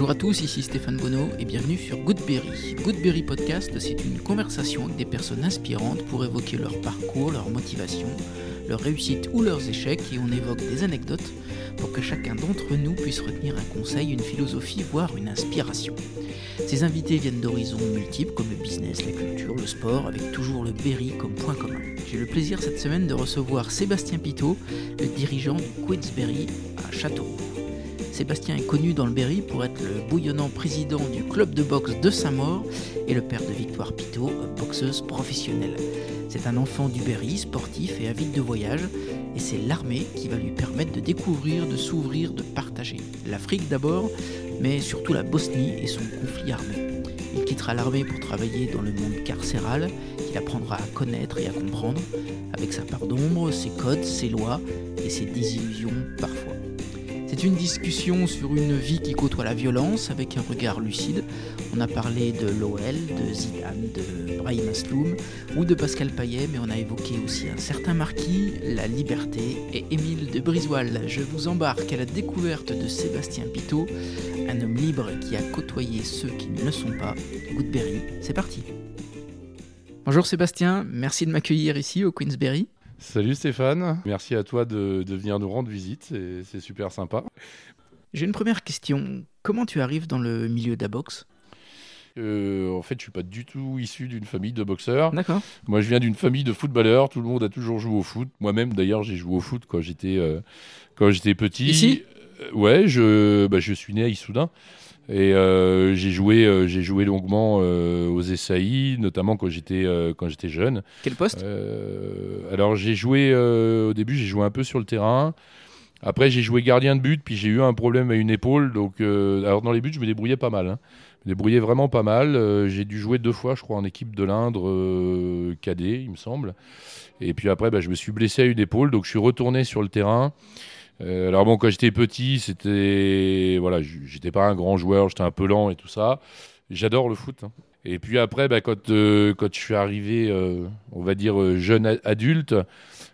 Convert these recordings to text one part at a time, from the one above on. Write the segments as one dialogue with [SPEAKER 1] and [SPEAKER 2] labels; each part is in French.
[SPEAKER 1] Bonjour à tous, ici Stéphane Bonneau et bienvenue sur Goodberry. Goodberry Podcast, c'est une conversation avec des personnes inspirantes pour évoquer leur parcours, leur motivation, leurs réussites ou leurs échecs et on évoque des anecdotes pour que chacun d'entre nous puisse retenir un conseil, une philosophie, voire une inspiration. Ces invités viennent d'horizons multiples comme le business, la culture, le sport, avec toujours le Berry comme point commun. J'ai le plaisir cette semaine de recevoir Sébastien Pitot, le dirigeant du Queensberry à Châteauroux. Sébastien est connu dans le Berry pour être le bouillonnant président du club de boxe de Saint-Maur et le père de Victoire Pitot, boxeuse professionnelle. C'est un enfant du Berry, sportif et avide de voyage, et c'est l'armée qui va lui permettre de découvrir, de s'ouvrir, de partager. L'Afrique d'abord, mais surtout la Bosnie et son conflit armé. Il quittera l'armée pour travailler dans le monde carcéral, qu'il apprendra à connaître et à comprendre, avec sa part d'ombre, ses codes, ses lois et ses désillusions parfois. Une discussion sur une vie qui côtoie la violence avec un regard lucide. On a parlé de l'OL, de Zidane, de Brahim Asloum ou de Pascal Payet, mais on a évoqué aussi un certain Marquis, la liberté et Émile de Brisoil. Je vous embarque à la découverte de Sébastien Pitot, un homme libre qui a côtoyé ceux qui ne le sont pas. Goodberry, c'est parti. Bonjour Sébastien, merci de m'accueillir ici au Queensberry.
[SPEAKER 2] Salut Stéphane, merci à toi de, venir nous rendre visite, c'est super sympa.
[SPEAKER 1] J'ai une première question. Comment tu arrives dans le milieu de la boxe
[SPEAKER 2] euh, en fait, je suis pas du tout issu d'une famille de boxeurs.
[SPEAKER 1] D'accord.
[SPEAKER 2] Moi, je viens d'une famille de footballeurs. Tout le monde a toujours joué au foot. Moi-même, d'ailleurs, j'ai joué au foot quand j'étais euh, quand j'étais petit.
[SPEAKER 1] Ici?
[SPEAKER 2] Euh, Ouais, je bah, je suis né à Issoudun. Et euh, j'ai joué, euh, j'ai joué longuement euh, aux SAI, notamment quand j'étais quand j'étais jeune.
[SPEAKER 1] Quel poste?
[SPEAKER 2] Alors j'ai joué au début, j'ai joué un peu sur le terrain. Après j'ai joué gardien de but, puis j'ai eu un problème à une épaule. Donc alors dans les buts, je me débrouillais pas mal. Hein. Je me débrouillais vraiment pas mal. j'ai dû jouer deux fois, je crois, en équipe de l'Indre cadet, il me semble. Et puis après, bah, je me suis blessé à une épaule, donc je suis retourné sur le terrain. Euh, alors bon, quand j'étais petit, c'était voilà, j'étais pas un grand joueur, j'étais un peu lent et tout ça. J'adore le foot. Hein. Et puis après, bah, quand, euh, quand je suis arrivé, euh, on va dire jeune adulte,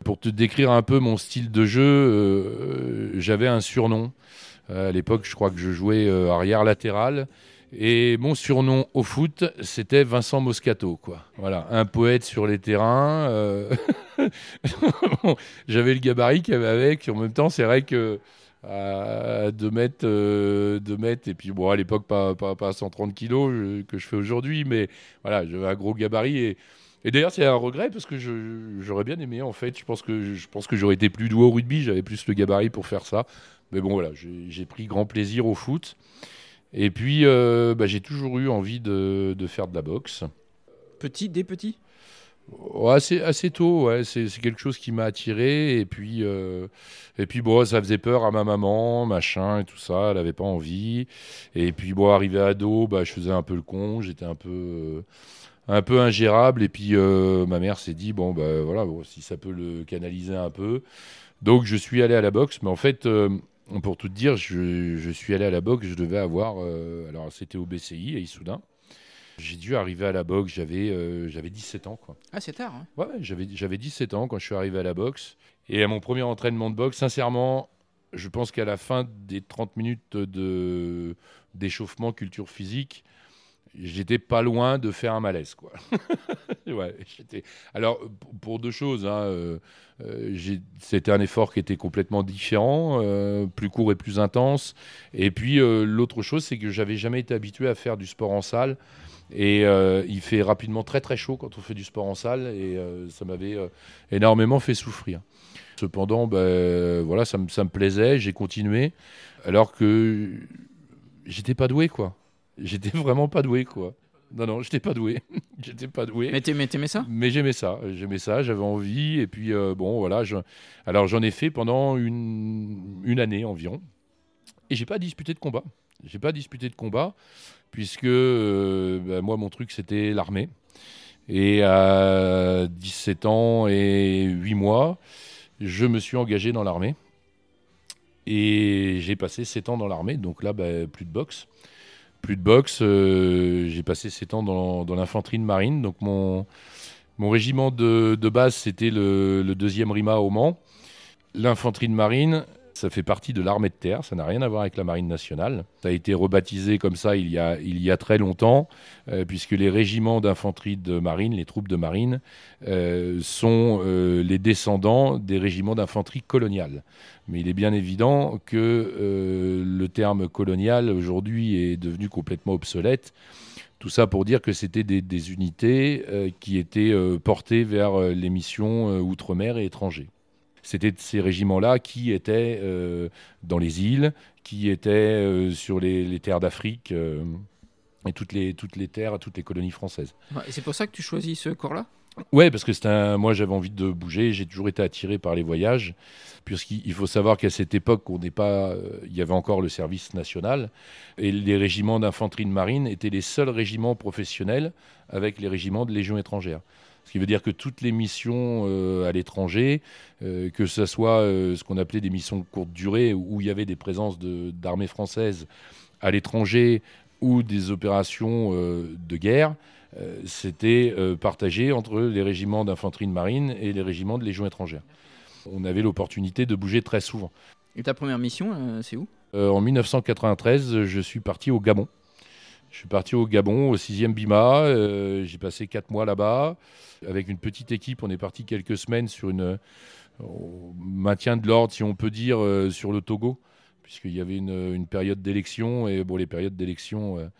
[SPEAKER 2] pour te décrire un peu mon style de jeu, j'avais un surnom. à l'époque, je crois que je jouais arrière latéral. Et mon surnom au foot, c'était Vincent Moscato, quoi. Voilà, un poète sur les terrains. Euh, j'avais le gabarit qu'il y avait avec. En même temps, c'est vrai que à 2 mètres, euh, mètres, et puis bon, à l'époque, pas, pas, pas 130 kilos que je fais aujourd'hui, mais voilà, j'avais un gros gabarit. Et, et d'ailleurs, c'est un regret parce que j'aurais bien aimé, en fait. Je pense que, je pense que j'aurais été plus doué au rugby, j'avais plus le gabarit pour faire ça. Mais bon, voilà, j'ai pris grand plaisir au foot. Et puis, euh, bah, j'ai toujours eu envie de, faire de la boxe.
[SPEAKER 1] Petit, des petits?
[SPEAKER 2] Assez, assez tôt, ouais. c'est quelque chose qui m'a attiré. Et puis, euh, et puis bon, ça faisait peur à ma maman, machin et tout ça. Elle n'avait pas envie. Et puis, bon, arrivé ado, bah, je faisais un peu le con, j'étais un peu. Euh, un peu ingérable et puis ma mère s'est dit bon bah voilà si ça peut le canaliser un peu donc je suis allé à la boxe mais en fait pour tout dire, je, suis allé à la boxe, je devais avoir, euh, alors c'était au BCI à Issoudun. J'ai dû arriver à la boxe, j'avais euh, j'avais 17 ans. Quoi.
[SPEAKER 1] Ah, c'est tard. Hein.
[SPEAKER 2] Ouais, j'avais, j'avais 17 ans quand je suis arrivé à la boxe. Et à mon premier entraînement de boxe, sincèrement, je pense qu'à la fin des 30 minutes de, d'échauffement culture physique, j'étais pas loin de faire un malaise. Quoi. Alors, pour deux choses, hein, euh, euh, c'était un effort qui était complètement différent, euh, plus court et plus intense. Et puis, l'autre chose, c'est que j'avais jamais été habitué à faire du sport en salle. Et il fait rapidement très très chaud quand on fait du sport en salle. Et ça m'avait énormément fait souffrir. Cependant, ben, voilà, ça, ça me plaisait, j'ai continué. Alors que j'étais pas doué, quoi. J'étais vraiment pas doué, quoi. Non, non, j'étais pas doué. j'étais pas doué.
[SPEAKER 1] Mais t'aimais ça?
[SPEAKER 2] Mais j'aimais ça. J'aimais ça, j'avais envie. Et puis, euh, bon, voilà. Je... Alors, j'en ai fait pendant une, une année environ. Et j'ai pas disputé de combat. J'ai pas disputé de combat, puisque euh, bah, moi, mon truc, c'était l'armée. Et à 17 ans et 8 mois, je me suis engagé dans l'armée. Et j'ai passé 7 ans dans l'armée, donc là, bah, plus de boxe plus de boxe. Euh, j'ai passé 7 ans dans, l'infanterie de marine. Donc mon, mon régiment de, base, c'était le, deuxième RIMA au Mans. L'infanterie de marine, Ça fait partie de l'armée de terre, ça n'a rien à voir avec la marine nationale. Ça a été rebaptisé comme ça il y a, très longtemps, euh, puisque les régiments d'infanterie de marine, les troupes de marine, euh, sont euh, les descendants des régiments d'infanterie coloniale. Mais il est bien évident que le terme colonial aujourd'hui est devenu complètement obsolète. Tout ça pour dire que c'était des, des, unités qui étaient portées vers les missions outre-mer et étrangers c'était ces régiments-là qui étaient euh, dans les îles, qui étaient euh, sur les, terres d'Afrique euh, et toutes les, toutes les terres, toutes les colonies françaises.
[SPEAKER 1] et c'est pour ça que tu choisis ce corps-là?
[SPEAKER 2] Ouais, parce que un... moi j'avais envie de bouger, j'ai toujours été attiré par les voyages, puisqu'il faut savoir qu'à cette époque, on n'est pas, il y avait encore le service national, et les régiments d'infanterie de marine étaient les seuls régiments professionnels avec les régiments de légion étrangère. Ce qui veut dire que toutes les missions euh, à l'étranger, euh, que ce soit euh, ce qu'on appelait des missions courte durée, où il y avait des présences d'armées françaises à l'étranger ou des opérations de guerre, c'était partagé entre les régiments d'infanterie de marine et les régiments de légion étrangère. On avait l'opportunité de bouger très souvent.
[SPEAKER 1] Et ta première mission, c'est où?
[SPEAKER 2] En 1993, je suis parti au Gabon. Je suis parti au Gabon, au 6e Bima. Euh, j'ai passé 4 mois là-bas. Avec une petite équipe, on est parti quelques semaines sur une euh, maintien de l'ordre, si on peut dire, euh, sur le Togo, puisqu'il y avait une, période d'élection. Et bon, les périodes d'élection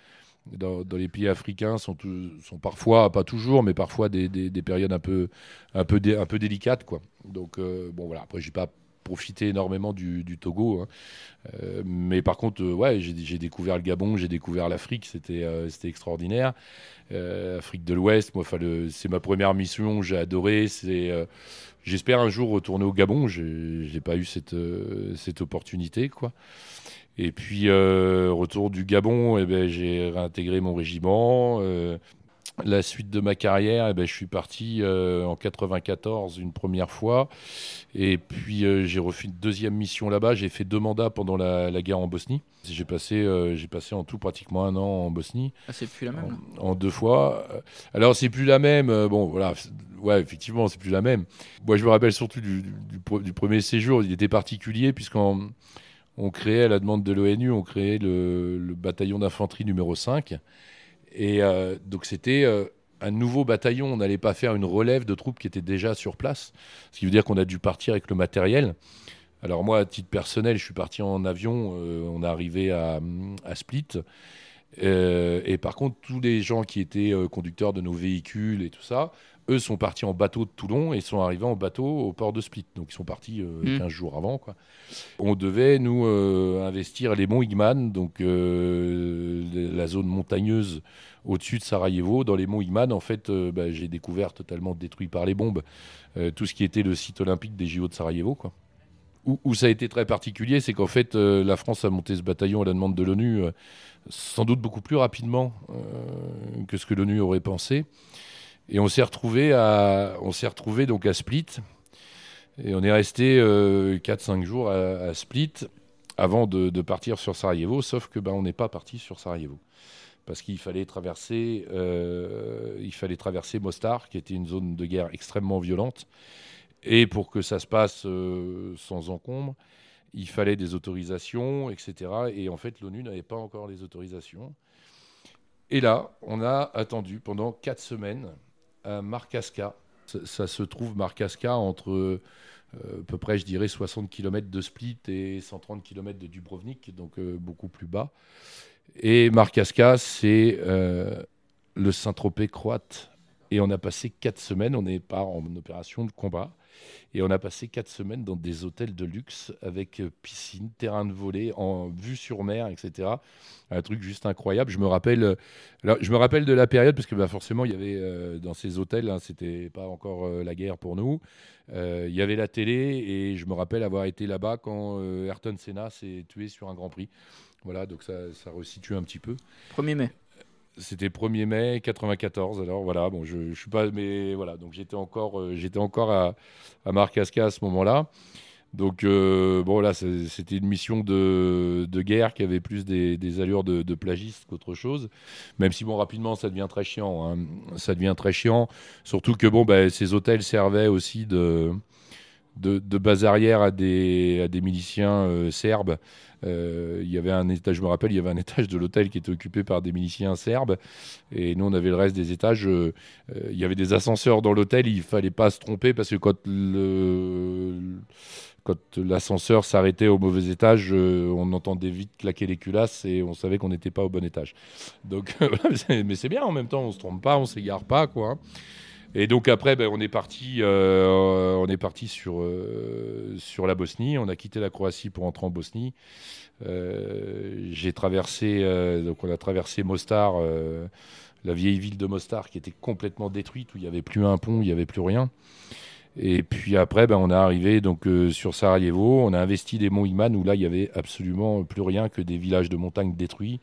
[SPEAKER 2] dans, les pays africains sont, parfois, pas toujours, mais parfois des, périodes un peu, un peu, délicates. Quoi. Donc, bon, voilà. Après, pas profité énormément du, Togo. Hein. Euh, mais par contre, euh, ouais, j'ai découvert le Gabon, j'ai découvert l'Afrique, c'était euh, extraordinaire. Afrique de l'Ouest, c'est ma première mission, j'ai adoré. J'espère un jour retourner au Gabon, j'ai pas eu cette, cette opportunité. quoi. Et puis, retour du Gabon, eh ben, j'ai réintégré mon régiment la suite de ma carrière, eh ben, je suis parti euh, en 94 une première fois. Et puis euh, j'ai refait une deuxième mission là-bas. J'ai fait deux mandats pendant la, guerre en Bosnie. J'ai passé, euh, j'ai passé en tout pratiquement un an en Bosnie.
[SPEAKER 1] Ah, c'est plus la même
[SPEAKER 2] en, deux fois. Alors c'est plus la même. bon, voilà. Ouais, effectivement, c'est plus la même. Moi, je me rappelle surtout du, premier séjour. Il était particulier puisqu'on on créait, à la demande de l'ONU, on créait le, le bataillon d'infanterie numéro 5. Et euh, donc c'était euh, un nouveau bataillon. On n'allait pas faire une relève de troupes qui étaient déjà sur place. Ce qui veut dire qu'on a dû partir avec le matériel. Alors moi, à titre personnel, je suis parti en avion. Euh, on est arrivé à, Split. et par contre, tous les gens qui étaient conducteurs de nos véhicules et tout ça, eux sont partis en bateau de Toulon et sont arrivés en bateau au port de Split. Donc ils sont partis 15 mmh. jours avant. Quoi. On devait, nous, investir les monts Igman, donc la zone montagneuse au-dessus de Sarajevo, dans les monts Iman, en fait, euh, bah, j'ai découvert totalement détruit par les bombes euh, tout ce qui était le site olympique des JO de Sarajevo. Quoi. Où, ça a été très particulier, c'est qu'en fait, euh, la France a monté ce bataillon à la demande de l'ONU, sans doute beaucoup plus rapidement que ce que l'ONU aurait pensé. Et on s'est retrouvé à, on s'est retrouvé donc à Split. Et on est resté 4-5 jours à, Split avant de, partir sur Sarajevo, sauf que ben, on n'est pas parti sur Sarajevo parce qu'il fallait traverser, euh, il fallait traverser Mostar, qui était une zone de guerre extrêmement violente. Et pour que ça se passe euh, sans encombre, il fallait des autorisations, etc. Et en fait, l'ONU n'avait pas encore les autorisations. Et là, on a attendu pendant quatre semaines à Markaska. Ça, se trouve, Markaska, entre euh, à peu près, je dirais, 60 km de Split et 130 km de Dubrovnik, donc beaucoup plus bas. Et Markaska, c'est euh, le Saint-Tropez croate. Et on a passé quatre semaines, on n'est pas en opération de combat, et on a passé quatre semaines dans des hôtels de luxe avec euh, piscine, terrain de volée, en vue sur mer, etc. Un truc juste incroyable. Je me rappelle, euh, je me rappelle de la période parce que bah, forcément il y avait dans ces hôtels, hein, c'était pas encore la guerre pour nous. il y avait la télé et je me rappelle avoir été là-bas quand Ayrton Senna s'est tué sur un Grand Prix. Voilà, donc ça, ça resitue un petit peu.
[SPEAKER 1] 1er mai.
[SPEAKER 2] C'était 1er mai 94. Alors voilà, bon, je, suis pas, mais voilà, donc j'étais encore, euh, j'étais encore à, à Marcasca à ce moment-là. Donc euh, bon là, c'était une mission de, de, guerre qui avait plus des, allures de, plagiste qu'autre chose. Même si bon rapidement, ça devient très chiant. Hein. Ça devient très chiant, surtout que bon, bah, ces hôtels servaient aussi de base arrière à des, à des miliciens serbes. Il y avait un étage, je me rappelle, il y avait un étage de l'hôtel qui était occupé par des miliciens serbes, et nous on avait le reste des étages. il y avait des ascenseurs dans l'hôtel, il fallait pas se tromper parce que quand le quand l'ascenseur s'arrêtait au mauvais étage, euh, on entendait vite claquer les culasses et on savait qu'on n'était pas au bon étage. Donc, mais c'est bien en même temps, on se trompe pas, on s'égare pas, quoi. Et donc après, ben, on est parti, euh, on est parti sur euh, sur la Bosnie. On a quitté la Croatie pour entrer en Bosnie. J'ai traversé, donc on a traversé Mostar, la vieille ville de Mostar qui était complètement détruite où il n'y avait plus un pont, il n'y avait plus rien. Et puis après, ben, on est arrivé donc, euh, sur Sarajevo, on a investi des monts Iman où là, il n'y avait absolument plus rien que des villages de montagne détruits.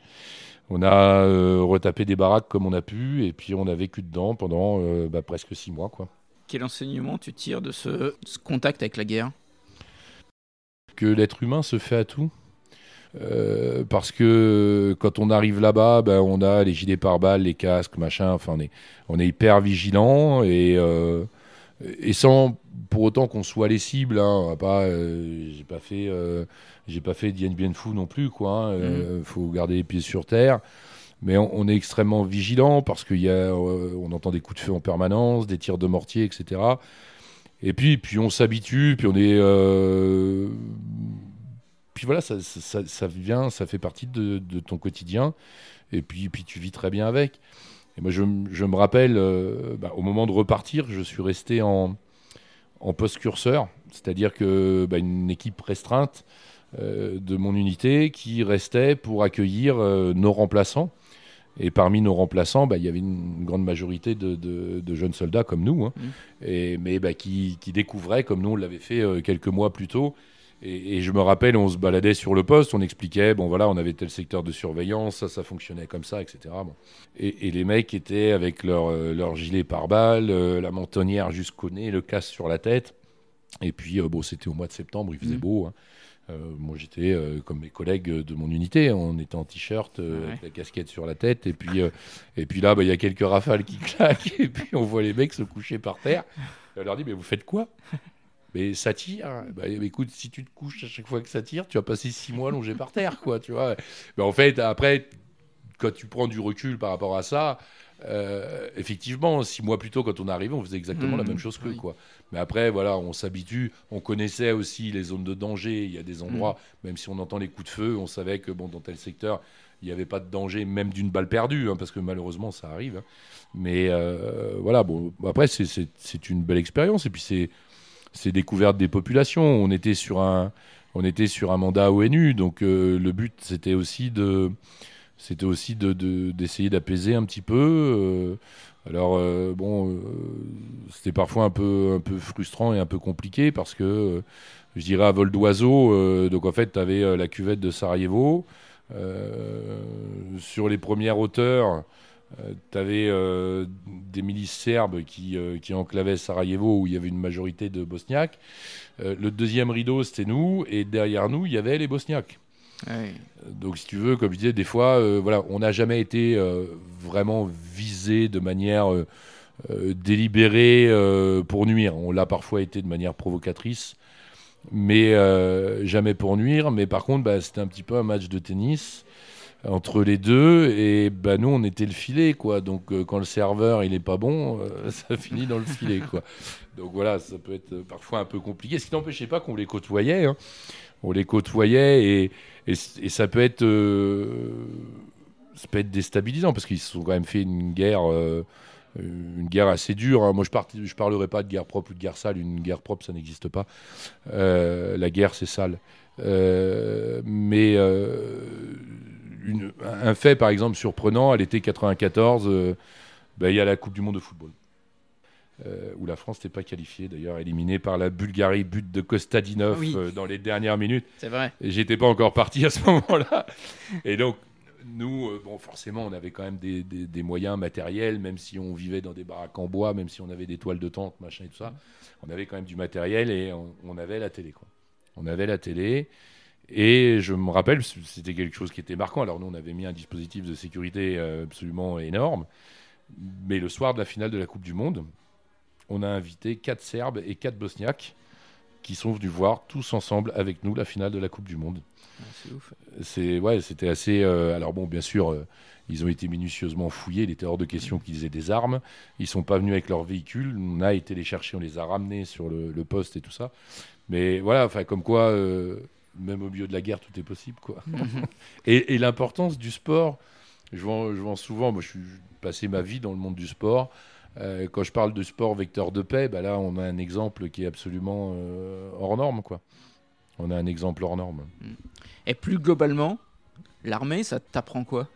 [SPEAKER 2] On a euh, retapé des baraques comme on a pu, et puis on a vécu dedans pendant euh, bah, presque six mois. Quoi.
[SPEAKER 1] Quel enseignement tu tires de ce, contact avec la guerre?
[SPEAKER 2] Que l'être humain se fait à tout. parce que quand on arrive là-bas, ben, on a les gilets pare-balles, les casques, machin, enfin on est, on est hyper vigilant et et sans pour autant qu'on soit les cibles. Hein, pas, euh, j'ai pas fait, euh, j'ai pas fait Dien Bien Phu non plus, quoi. Hein, euh, mm. faut garder les pieds sur terre. Mais on, est extrêmement vigilant parce qu'il y a, on entend des coups de feu en permanence, des tirs de mortier, etc. Et puis, puis on s'habitue, puis on est, puis voilà, ça, ça, vient, ça fait partie de, de, ton quotidien. Et puis, puis tu vis très bien avec. Et moi, je, me rappelle, euh, bah, au moment de repartir, je suis resté en, post-curseur, c'est-à-dire que bah, une équipe restreinte euh, de mon unité qui restait pour accueillir euh, nos remplaçants. Et parmi nos remplaçants, bah, il y avait une grande majorité de, jeunes soldats comme nous, hein. mmh. et, mais qui, qui, découvraient, comme nous on l'avait fait quelques mois plus tôt, et, je me rappelle, on se baladait sur le poste, on expliquait, bon voilà, on avait tel secteur de surveillance, ça, ça fonctionnait comme ça, etc. Bon. Et, les mecs étaient avec leur, euh, leur gilet pare-balles, euh, la mentonnière jusqu'au nez, le casque sur la tête. Et puis, euh, bon, c'était au mois de septembre, il faisait mmh. beau. Hein. Moi, j'étais comme mes collègues de mon unité, on était en t-shirt, avec la casquette sur la tête, et puis, et puis là, bah, il y a quelques rafales qui claquent, et puis on voit les mecs se coucher par terre. Et on leur dit, mais vous faites quoi? Mais ça tire. Bah, écoute, si tu te couches à chaque fois que ça tire, tu vas passer six mois longé par terre, quoi, tu vois. Mais en fait, après, quand tu prends du recul par rapport à ça, euh, effectivement, six mois plus tôt, quand on est arrivé, on faisait exactement la mmh. même chose que quoi. Mais après, voilà, on s'habitue. On connaissait aussi les zones de danger. Il y a des endroits, mmh. même si on entend les coups de feu, on savait que bon, dans tel secteur, il n'y avait pas de danger, même d'une balle perdue, hein, parce que malheureusement, ça arrive. Hein. Mais euh, voilà, bon, après, c'est une belle expérience. Et puis, c'est c'est découverte des populations. On était sur un, on était sur un mandat ONU, donc euh, le but c'était aussi de, c'était aussi de, d'essayer d'apaiser un petit peu. Euh, alors euh, bon, c'était parfois un peu, frustrant et un peu compliqué parce que je dirais à vol d'oiseau. donc en fait, tu avais la cuvette de Sarajevo. sur les premières hauteurs, euh, tu avais euh, des milices serbes qui, euh, qui, enclavaient Sarajevo où il y avait une majorité de Bosniaques. le deuxième rideau, c'était nous, et derrière nous, il y avait les Bosniaques. Donc, si tu veux, comme je disais, des fois, voilà, on n'a jamais été vraiment visé de manière délibérée pour nuire. On l'a parfois été de manière provocatrice, mais jamais pour nuire. Mais par contre, bah, c'était un petit peu un match de tennis entre les deux et bah nous on était le filet quoi donc euh, quand le serveur il est pas bon euh, ça finit dans le filet quoi donc voilà ça peut être parfois un peu compliqué ce qui n'empêchait pas qu'on les côtoyait hein. On les côtoyait et, et, ça peut être euh, ça peut être déstabilisant parce qu'ils se sont quand même fait une guerre guerre assez dure. Hein. Moi, je ne je parlerai pas de guerre propre ou de guerre sale. Une guerre propre, ça n'existe pas. la guerre, c'est sale. mais un fait, par exemple, surprenant, à l'été 94, euh, ben, il y a la Coupe du Monde de football. Euh, où la France n'était pas qualifiée, d'ailleurs éliminée par la Bulgarie, but de Kostadinov euh, dans les dernières minutes.
[SPEAKER 1] C'est vrai.
[SPEAKER 2] Et j'étais pas encore parti à ce moment-là. Et donc, nous, bon, forcément, on avait quand même des, moyens matériels, même si on vivait dans des baraques en bois, même si on avait des toiles de tente, machin et tout ça. On avait quand même du matériel et on, on avait la télé. Quoi. On avait la télé. Et je me rappelle, c'était quelque chose qui était marquant. Alors nous, on avait mis un dispositif de sécurité euh, absolument énorme. Mais le soir de la finale de la Coupe du Monde, on a invité quatre Serbes et quatre Bosniaques qui sont venus voir tous ensemble avec nous la finale de la Coupe du Monde.
[SPEAKER 1] Ah, c'est ouf.
[SPEAKER 2] C'est ouais, c'était assez. euh, alors bon, bien sûr, euh, ils ont été minutieusement fouillés. Il était hors de question qu'ils aient des armes. Ils sont pas venus avec leur véhicule. On a été les chercher, on les a ramenés sur le, le poste et tout ça. Mais voilà, enfin comme quoi, euh, même au milieu de la guerre, tout est possible, quoi. et et l'importance du sport, je vois, je vois souvent. Moi, je suis passé ma vie dans le monde du sport. Euh, quand je parle de sport vecteur de paix, bah là, on a un exemple qui est absolument euh, hors norme, quoi. On a un exemple hors norme.
[SPEAKER 1] Et plus globalement, l'armée, ça t'apprend quoi?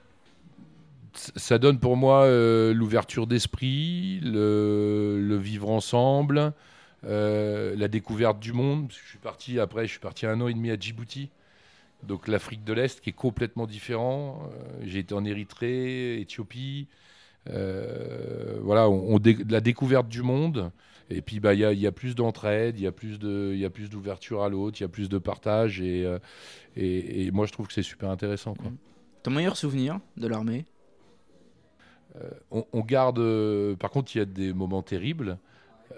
[SPEAKER 2] Ça donne pour moi euh, l'ouverture d'esprit, le, le vivre ensemble, la découverte du monde. Parce que Je suis parti après, je suis parti un an et demi à Djibouti, donc l'Afrique de l'Est qui est complètement différent. J'ai été en Érythrée, Éthiopie. Euh, voilà, on, on dé- la découverte du monde. Et puis bah il y, a- y a plus d'entraide, il y a plus d'ouverture à l'autre, il y a plus de partage et, euh, et, et moi je trouve que c'est super intéressant. Quoi.
[SPEAKER 1] Ton meilleur souvenir de l'armée?
[SPEAKER 2] On, on garde. euh, par contre, il y a des moments terribles.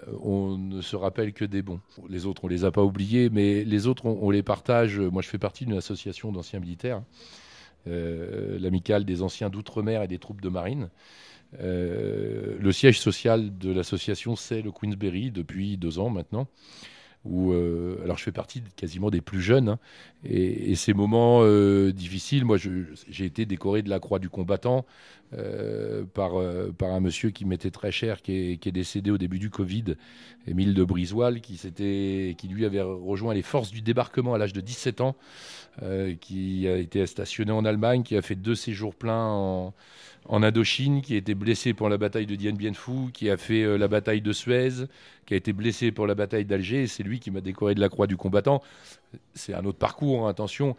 [SPEAKER 2] euh, On ne se rappelle que des bons. Les autres, on les a pas oubliés, mais les autres, on, on les partage. Moi, je fais partie d'une association d'anciens militaires, euh, l'amicale des anciens d'outre-mer et des troupes de marine. Euh, le siège social de l'association, c'est le Queensberry depuis deux ans maintenant. Où, euh, alors, je fais partie quasiment des plus jeunes. hein, et, ces moments euh, difficiles, moi, j'ai été décoré de la Croix du combattant euh, par, par un monsieur qui m'était très cher, qui est, décédé au début du Covid, Émile de Brisoil, qui, qui lui avait rejoint les forces du débarquement à l'âge de 17 ans, qui a été stationné en Allemagne, qui a fait deux séjours pleins en, en Indochine, qui a été blessé pour la bataille de Dien Bien Phu, qui a fait euh, la bataille de Suez, qui a été blessé pour la bataille d'Alger, c'est lui qui m'a décoré de la croix du combattant. C'est un autre parcours, hein, attention.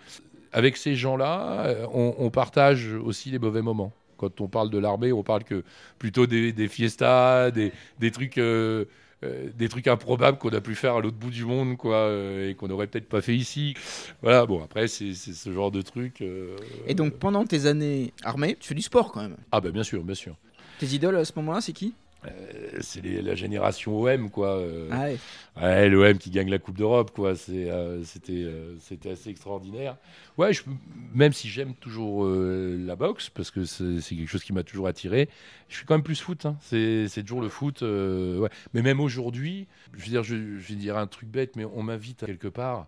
[SPEAKER 2] Avec ces gens-là, euh, on, partage aussi les mauvais moments. Quand on parle de l'armée, on parle que plutôt des, fiestas, des, des trucs, euh, euh, des trucs improbables qu'on a pu faire à l'autre bout du monde, quoi, euh, et qu'on n'aurait peut-être pas fait ici. Voilà. Bon, après, c'est ce genre de truc. euh,
[SPEAKER 1] Et donc pendant tes années armées, tu fais du sport quand même.
[SPEAKER 2] ah bah bien sûr, bien sûr.
[SPEAKER 1] Tes idoles à ce moment-là, c'est qui?
[SPEAKER 2] Euh, c'est la génération OM, quoi. euh,
[SPEAKER 1] Ah ouais.
[SPEAKER 2] Ouais, l'OM qui gagne la Coupe d'Europe, quoi. Euh, c'était, euh, assez extraordinaire. Ouais, je, même si j'aime toujours la boxe, parce que c'est, quelque chose qui m'a toujours attiré, je suis quand même plus foot. hein. C'est, toujours le foot. ouais. Mais même aujourd'hui, je veux dire, je, je vais dire un truc bête, mais on m'invite à quelque part.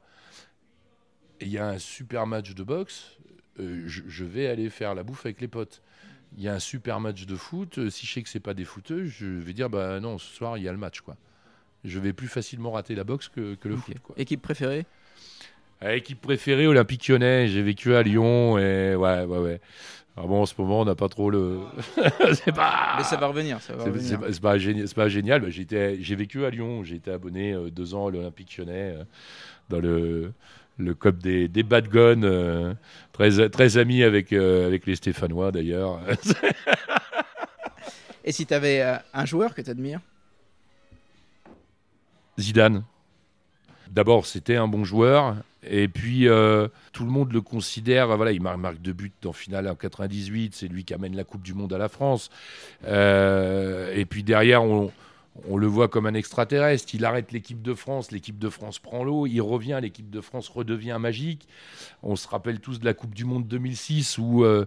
[SPEAKER 2] Il y a un super match de boxe. je, je vais aller faire la bouffe avec les potes. Il y a un super match de foot. euh, Si je sais que c'est pas des footeux, je vais dire bah non, ce soir il y a le match, quoi je vais plus facilement rater la boxe que, que le foot. Quoi.
[SPEAKER 1] Équipe préférée?
[SPEAKER 2] Ah, équipe préférée, Olympique Lyonnais. J'ai vécu à Lyon et ouais, ouais, ouais. Alors bon, en ce moment, on n'a pas trop le. c'est pas.
[SPEAKER 1] Mais ça va revenir, ça va
[SPEAKER 2] C'est-
[SPEAKER 1] revenir.
[SPEAKER 2] C'est pas, génial. c'est pas génial. Bah, j'étais- J'ai vécu à Lyon. J'ai été abonné euh, deux ans à l'Olympique Lyonnais euh, dans le, le club des, des Bad Guns. euh, très, très ami avec, euh, avec les Stéphanois d'ailleurs.
[SPEAKER 1] Et si t'avais euh, un joueur que t'admires?
[SPEAKER 2] Zidane. D'abord, c'était un bon joueur. Et puis, tout le monde le considère. Voilà, il marque, deux buts en finale en 98. C'est lui qui amène la Coupe du Monde à la France. Et puis derrière, on, on le voit comme un extraterrestre. Il arrête l'équipe de France. L'équipe de France prend l'eau. Il revient. L'équipe de France redevient magique. On se rappelle tous de la Coupe du Monde 2006 où. euh,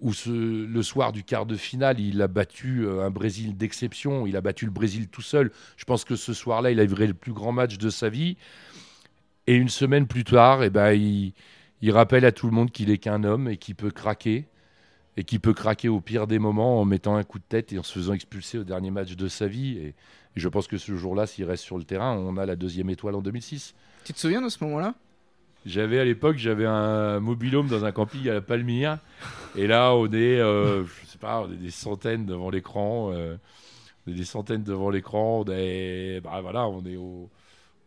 [SPEAKER 2] où le soir du quart de finale, il a battu euh, un Brésil d'exception, il a battu le Brésil tout seul. Je pense que ce soir-là, il a livré le plus grand match de sa vie. Et une semaine plus tard, eh ben, il, il rappelle à tout le monde qu'il est qu'un homme et qu'il peut craquer. Et qu'il peut craquer au pire des moments en mettant un coup de tête et en se faisant expulser au dernier match de sa vie. Et, et je pense que ce jour-là, s'il reste sur le terrain, on a la deuxième étoile en 2006.
[SPEAKER 1] Tu te souviens de ce moment-là?
[SPEAKER 2] J'avais à l'époque, j'avais un mobilhome dans un camping à la Palmyre. Et là, on est, euh, je sais pas, on est des centaines devant l'écran. euh, on est des centaines devant l'écran. On est, bah voilà, on est au,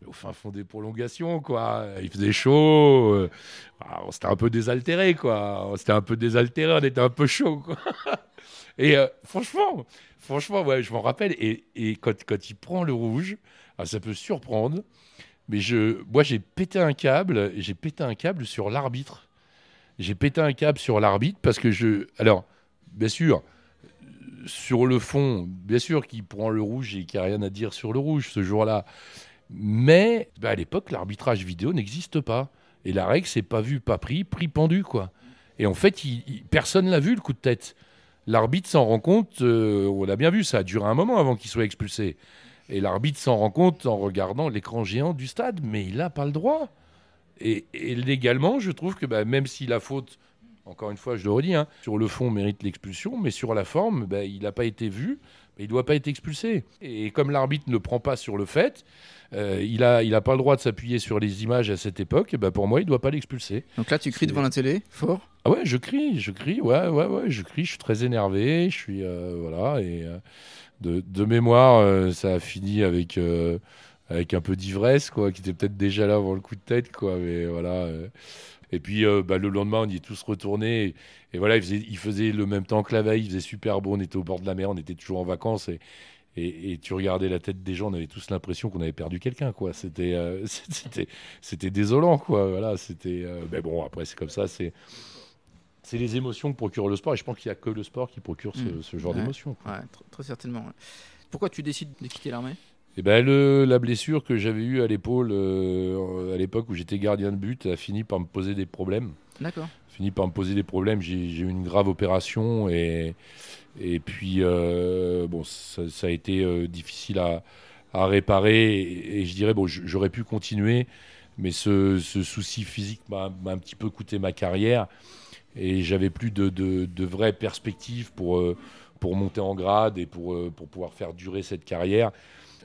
[SPEAKER 2] au fin fond des prolongations, quoi. Il faisait chaud. euh, bah, on s'était un peu désaltéré, quoi. On s'était un peu désaltéré, on était un peu chaud, quoi. Et euh, franchement, franchement, ouais, je m'en rappelle. Et, et quand, quand il prend le rouge, ah, ça peut surprendre. Mais je, moi, j'ai pété un câble. J'ai pété un câble sur l'arbitre. J'ai pété un câble sur l'arbitre parce que je. Alors, bien sûr, sur le fond, bien sûr qu'il prend le rouge et qu'il n'y a rien à dire sur le rouge ce jour-là. Mais bah, à l'époque, l'arbitrage vidéo n'existe pas. Et la règle, c'est pas vu, pas pris, pris, pendu, quoi. Et en fait, il, personne l'a vu, le coup de tête. L'arbitre s'en rend compte, euh, on l'a bien vu, ça a duré un moment avant qu'il soit expulsé. Et l'arbitre s'en rend compte en regardant l'écran géant du stade, mais il n'a pas le droit. Et, légalement, je trouve que bah, même si la faute, encore une fois, je le redis, hein, sur le fond mérite l'expulsion, mais sur la forme, bah, il n'a pas été vu, il ne doit pas être expulsé. Et comme l'arbitre ne prend pas sur le fait, euh, il n'a il a pas le droit de s'appuyer sur les images à cette époque, et ben pour moi, il ne doit pas l'expulser.
[SPEAKER 1] Donc là, tu cries devant la télé, fort?
[SPEAKER 2] Ah ouais, je crie, je crie, ouais, ouais, ouais, je crie, je suis très énervé, je suis, euh, voilà, et euh, de, de, mémoire, ça a fini avec, avec un peu d'ivresse, quoi, qui était peut-être déjà là avant le coup de tête, quoi, mais voilà. Et puis bah, le lendemain, on y est tous retournés. Et, voilà, il faisait, il faisait, le même temps que la veille, il faisait super beau, on était au bord de la mer, on était toujours en vacances. Et, et, tu regardais la tête des gens, on avait tous l'impression qu'on avait perdu quelqu'un, quoi. C'était, euh, c'était, c'était désolant, quoi. Voilà, c'était. Euh, mais bon, après, c'est comme ça, c'est. C'est les émotions que procure le sport, et je pense qu'il n'y a que le sport qui procure ce, hmm. genre d'émotions.
[SPEAKER 1] Ouais, très, certainement. Pourquoi tu décides de quitter l'armée?
[SPEAKER 2] Eh ben, le, la blessure que j'avais eue à l'épaule euh, à l'époque où j'étais gardien de but a fini par me poser des problèmes.
[SPEAKER 1] D'accord.
[SPEAKER 2] Fini par me poser des problèmes. J'ai, eu une grave opération et, et puis, euh, bon, ça, a été euh, difficile à, réparer. Et, je dirais, bon, j'aurais pu continuer, mais ce, souci physique m'a un petit peu coûté ma carrière. Et j'avais plus de, de, vraies perspectives pour, pour monter en grade et pour, pour pouvoir faire durer cette carrière.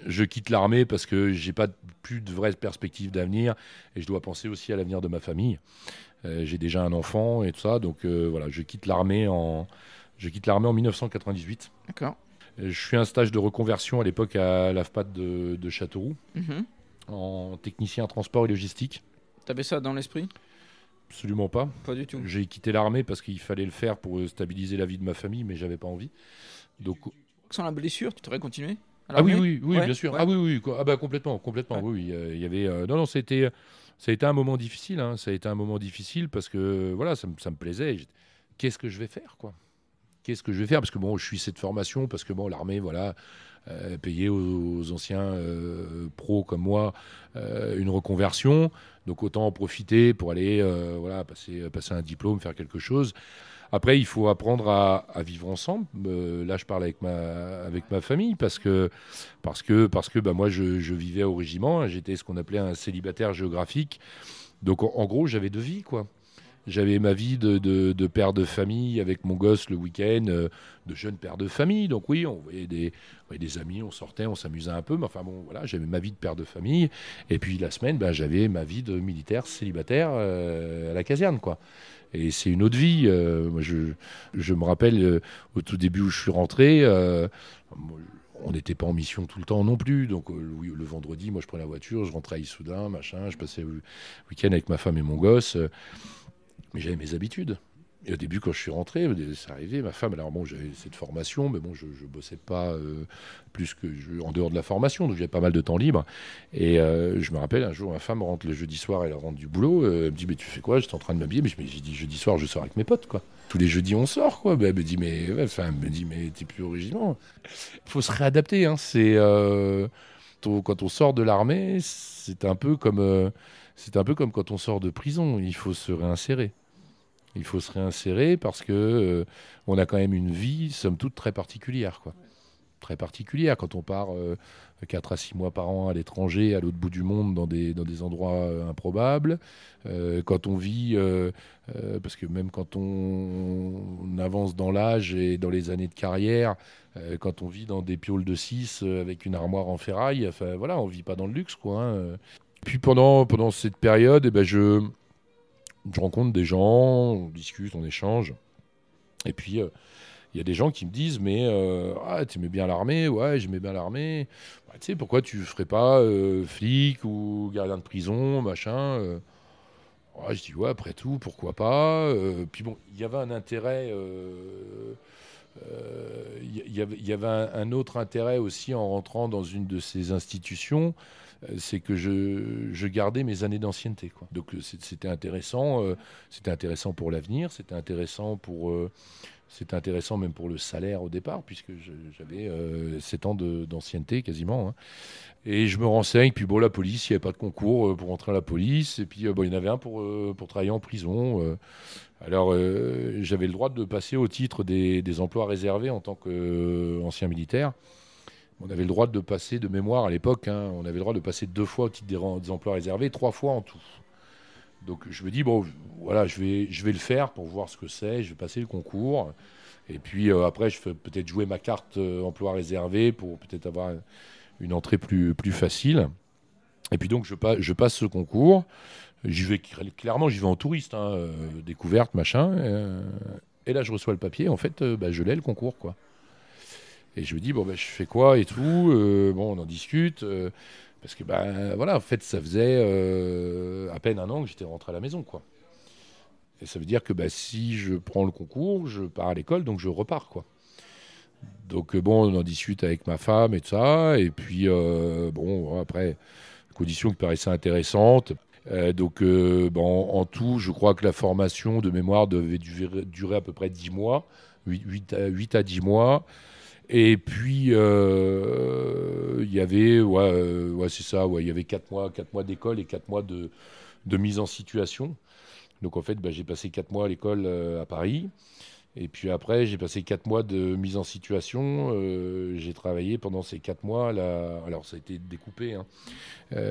[SPEAKER 2] Je quitte l'armée parce que j'ai pas plus de vraies perspectives d'avenir et je dois penser aussi à l'avenir de ma famille. j'ai déjà un enfant et tout ça, donc voilà, je quitte l'armée en, je quitte l'armée en 1998.
[SPEAKER 1] D'accord.
[SPEAKER 2] Euh, je fais un stage de reconversion à l'époque à l'AFPAD de, de Châteauroux, mhm. en technicien transport et logistique.
[SPEAKER 1] T'avais ça dans l'esprit?
[SPEAKER 2] Absolument pas.
[SPEAKER 1] Pas du tout.
[SPEAKER 2] J'ai quitté l'armée parce qu'il fallait le faire pour stabiliser la vie de ma famille, mais j'avais pas envie. Donc,
[SPEAKER 1] sans la blessure, tu t'aurais continué
[SPEAKER 2] Ah oui, oui, oui, bien sûr. Ah oui, oui, ah bah complètement, complètement. Oui, il y avait. Euh, non, non, c'était, ça a été un moment difficile. Hein. Ça a été un moment difficile parce que voilà, ça, ça me plaisait. Qu'est-ce que je vais faire, quoi? Qu'est-ce que je vais faire? Parce que bon, je suis cette formation, parce que bon, l'armée, voilà, euh, payer aux, anciens euh, pros comme moi euh, une reconversion. Donc autant en profiter pour aller voilà, passer, passer un diplôme, faire quelque chose. Après, il faut apprendre à, vivre ensemble. là, je parle avec ma, famille parce que, parce que, parce que bah, moi, je, vivais au régiment. J'étais ce qu'on appelait un célibataire géographique. Donc, en, gros, j'avais deux vies, quoi. J'avais ma vie de, père de famille avec mon gosse le week-end, euh, de jeune père de famille. Donc oui, on voyait des, des amis, on sortait, on s'amusait un peu. Mais enfin bon, voilà, j'avais ma vie de père de famille. Et puis la semaine, ben, j'avais ma vie de militaire célibataire euh, à la caserne, quoi. Et c'est une autre vie. Euh, je, me rappelle au tout début où je suis rentré. on n'était pas en mission tout le temps non plus. Donc le, le, vendredi, moi je prenais la voiture, je rentrais à Issoudun, machin, je passais le week-end avec ma femme et mon gosse mais j'avais mes habitudes. Et au début, quand je suis rentré, c'est arrivé, ma femme, alors bon, j'avais cette formation, mais bon, je ne bossais pas euh, plus que en dehors de la formation, donc j'avais pas mal de temps libre. Et euh, je me rappelle, un jour, ma femme rentre le jeudi soir, elle rentre du boulot, euh, elle me dit, mais tu fais quoi? J'étais en train de m'habiller, mais j'ai dit, jeudi soir, je sors avec mes potes, quoi. Tous les jeudis, on sort, quoi. Ben, elle me dit, mais, enfin, me dit, mais t'es plus original. Il faut se réadapter, hein. C'est, quand on sort de l'armée, c'est un peu c'est un peu comme quand on sort de prison, il faut se réinsérer. Il faut se réinsérer parce que euh, on a quand même une vie, somme toute, très particulière. Quoi. Très particulière quand on part 4 euh, à 6 mois par an à l'étranger, à l'autre bout du monde, dans des, dans des endroits euh, improbables. quand on vit, parce que même quand on, avance dans l'âge et dans les années de carrière, quand on vit dans des pioles de 6 avec une armoire en ferraille, enfin voilà, on vit pas dans le luxe. Quoi, hein. Puis pendant, pendant cette période, eh ben, je je rencontre des gens, on discute, on échange. Et puis, euh, il y a des gens qui me disent Mais euh, ah, tu aimais bien l'armée Ouais, j'aimais bien l'armée. Bah, tu sais, pourquoi tu ferais pas euh, flic ou gardien de prison, machin Je dis Ouais, après tout, pourquoi pas Puis bon, il y avait un intérêt. Il y, avait un, autre intérêt aussi en rentrant dans une de ces institutions, euh, c'est que je, gardais mes années d'ancienneté. Donc euh, c'était intéressant, euh, c'était intéressant pour l'avenir, c'était intéressant pour, intéressant même pour le salaire au départ, puisque j'avais 7 ans d'ancienneté quasiment. Hein. Et je me renseigne, puis bon, la police, il n'y avait pas de concours pour entrer à la police, et puis il y en avait un pour, pour travailler en prison. Alors, j'avais le droit de passer au titre des, des emplois réservés en tant qu'ancien militaire. On avait le droit de passer de mémoire à l'époque, hein, on avait le droit de passer deux fois au titre des, emplois réservés, trois fois en tout. Donc je me dis, bon, voilà, je vais, je vais le faire pour voir ce que c'est, je vais passer le concours. Et puis euh, après, je vais peut-être jouer ma carte euh, emploi réservé pour peut-être avoir une entrée plus, facile. Et puis donc je, je passe ce concours. J'y vais clairement, j'y vais en touriste, hein, euh, découverte, machin. et là, je reçois le papier. En fait, bah, je l'ai le concours, quoi. Et je me dis, bon, ben, je fais quoi et tout. Euh, bon, on en discute. Euh, parce que, ben voilà, en fait, ça faisait euh, à peine un an que j'étais rentré à la maison, quoi. Et ça veut dire que bah, si je prends le concours, je pars à l'école, donc je repars, quoi. Donc, bon, on en discute avec ma femme et tout ça. Et puis, bon, après, conditions qui paraissaient intéressantes. donc, bon, en tout, je crois que la formation de mémoire devait durer, à peu près 10 mois, 8, à, 8 à 10 mois. Et puis, euh, il y avait, ouais, euh, ouais c'est ça, ouais, y avait 4 mois, quatre mois d'école et 4 mois de, de, mise en situation. Donc, en fait, bah, j'ai passé 4 mois à l'école euh, à Paris. Et puis après, j'ai passé 4 mois de mise en situation. j'ai travaillé pendant ces 4 mois, là, alors ça a été découpé, hein.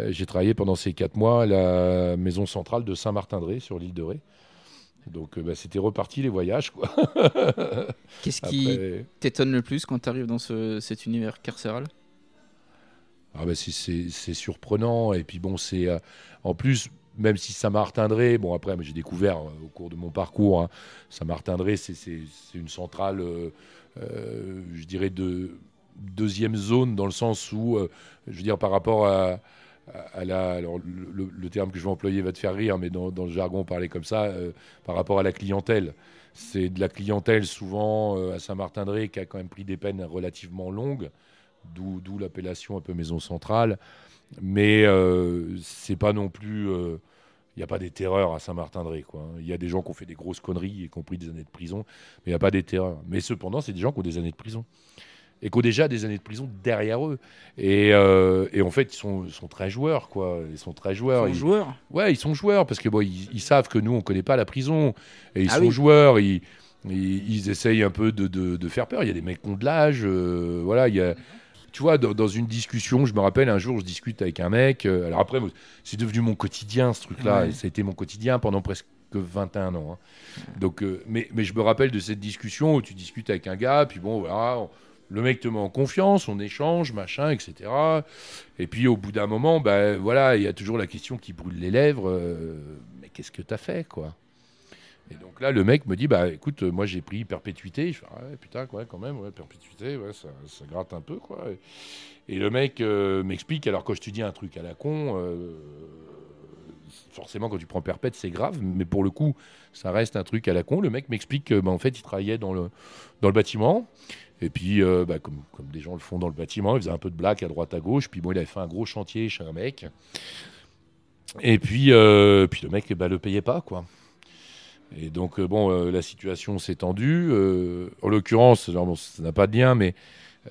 [SPEAKER 2] j'ai travaillé pendant ces 4 mois à la maison centrale de Saint-Martin-de-Ré, sur l'île de Ré. Donc euh, bah, c'était reparti les voyages.
[SPEAKER 1] Qu'est-ce qui t'étonne le plus quand tu arrives dans cet univers carcéral?
[SPEAKER 2] Ah bah, c'est surprenant. Et puis bon, c'est euh, en plus, même si ça m'a retindré, bon après j'ai découvert euh, au cours de mon parcours, hein, ça m'a retindré, c'est une centrale, je dirais, de deuxième zone dans le sens où, je veux dire, par rapport à, alors le, terme que je vais employer va te faire rire, mais dans, le jargon, on parlait comme ça, euh, par rapport à la clientèle. C'est de la clientèle souvent euh, à Saint-Martin-de-Ré qui a quand même pris des peines relativement longues, d'où l'appellation un peu maison centrale. Mais euh, c'est pas non plus. Il n'y a pas des terreurs à Saint-Martin-de-Ré. Il y a des gens qui ont fait des grosses conneries, y compris des années de prison, mais il n'y a pas des terreurs. Mais cependant, c'est des gens qui ont des années de prison et qui ont déjà des années de prison derrière eux. Et, euh, et en fait, ils sont, sont, très joueurs, quoi. Ils sont très joueurs.
[SPEAKER 1] Ils sont joueurs
[SPEAKER 2] Ouais, ils sont joueurs parce que bon, ils, savent que nous, on ne connaît pas la prison. Et ils ah sont joueurs. Ils, ils, essayent un peu de, de, faire peur. Il y a des mecs qui ont de l'âge. Euh, voilà, il y a. Tu vois, dans, une discussion, je me rappelle un jour, je discute avec un mec. Euh, alors après, c'est devenu mon quotidien, ce truc-là. Et ça a été mon quotidien pendant presque 21 ans. Hein. Donc, mais, mais je me rappelle de cette discussion où tu discutes avec un gars, puis bon, voilà, le mec te met en confiance, on échange, machin, etc. Et puis au bout d'un moment, ben voilà, il y a toujours la question qui brûle les lèvres. Euh, mais qu'est-ce que t'as fait, quoi? Et donc là, le mec me dit, bah écoute, moi j'ai pris perpétuité. Je fais, putain, quand même, ouais, perpétuité, ouais, ça, gratte un peu, quoi. Et, le mec euh, m'explique, alors quand je te dis un truc à la con, euh, forcément quand tu prends perpète, c'est grave, mais pour le coup, ça reste un truc à la con. Le mec m'explique qu'en en fait, il travaillait dans le, dans le bâtiment. Et puis, euh, bah, comme, des gens le font dans le bâtiment, il faisait un peu de blague à droite à gauche. Puis bon, il avait fait un gros chantier chez un mec. Et puis, euh, puis le mec, bah, le payait pas, quoi. Et donc, euh, bon, la situation s'est tendue. en l'occurrence, ça n'a pas de lien, mais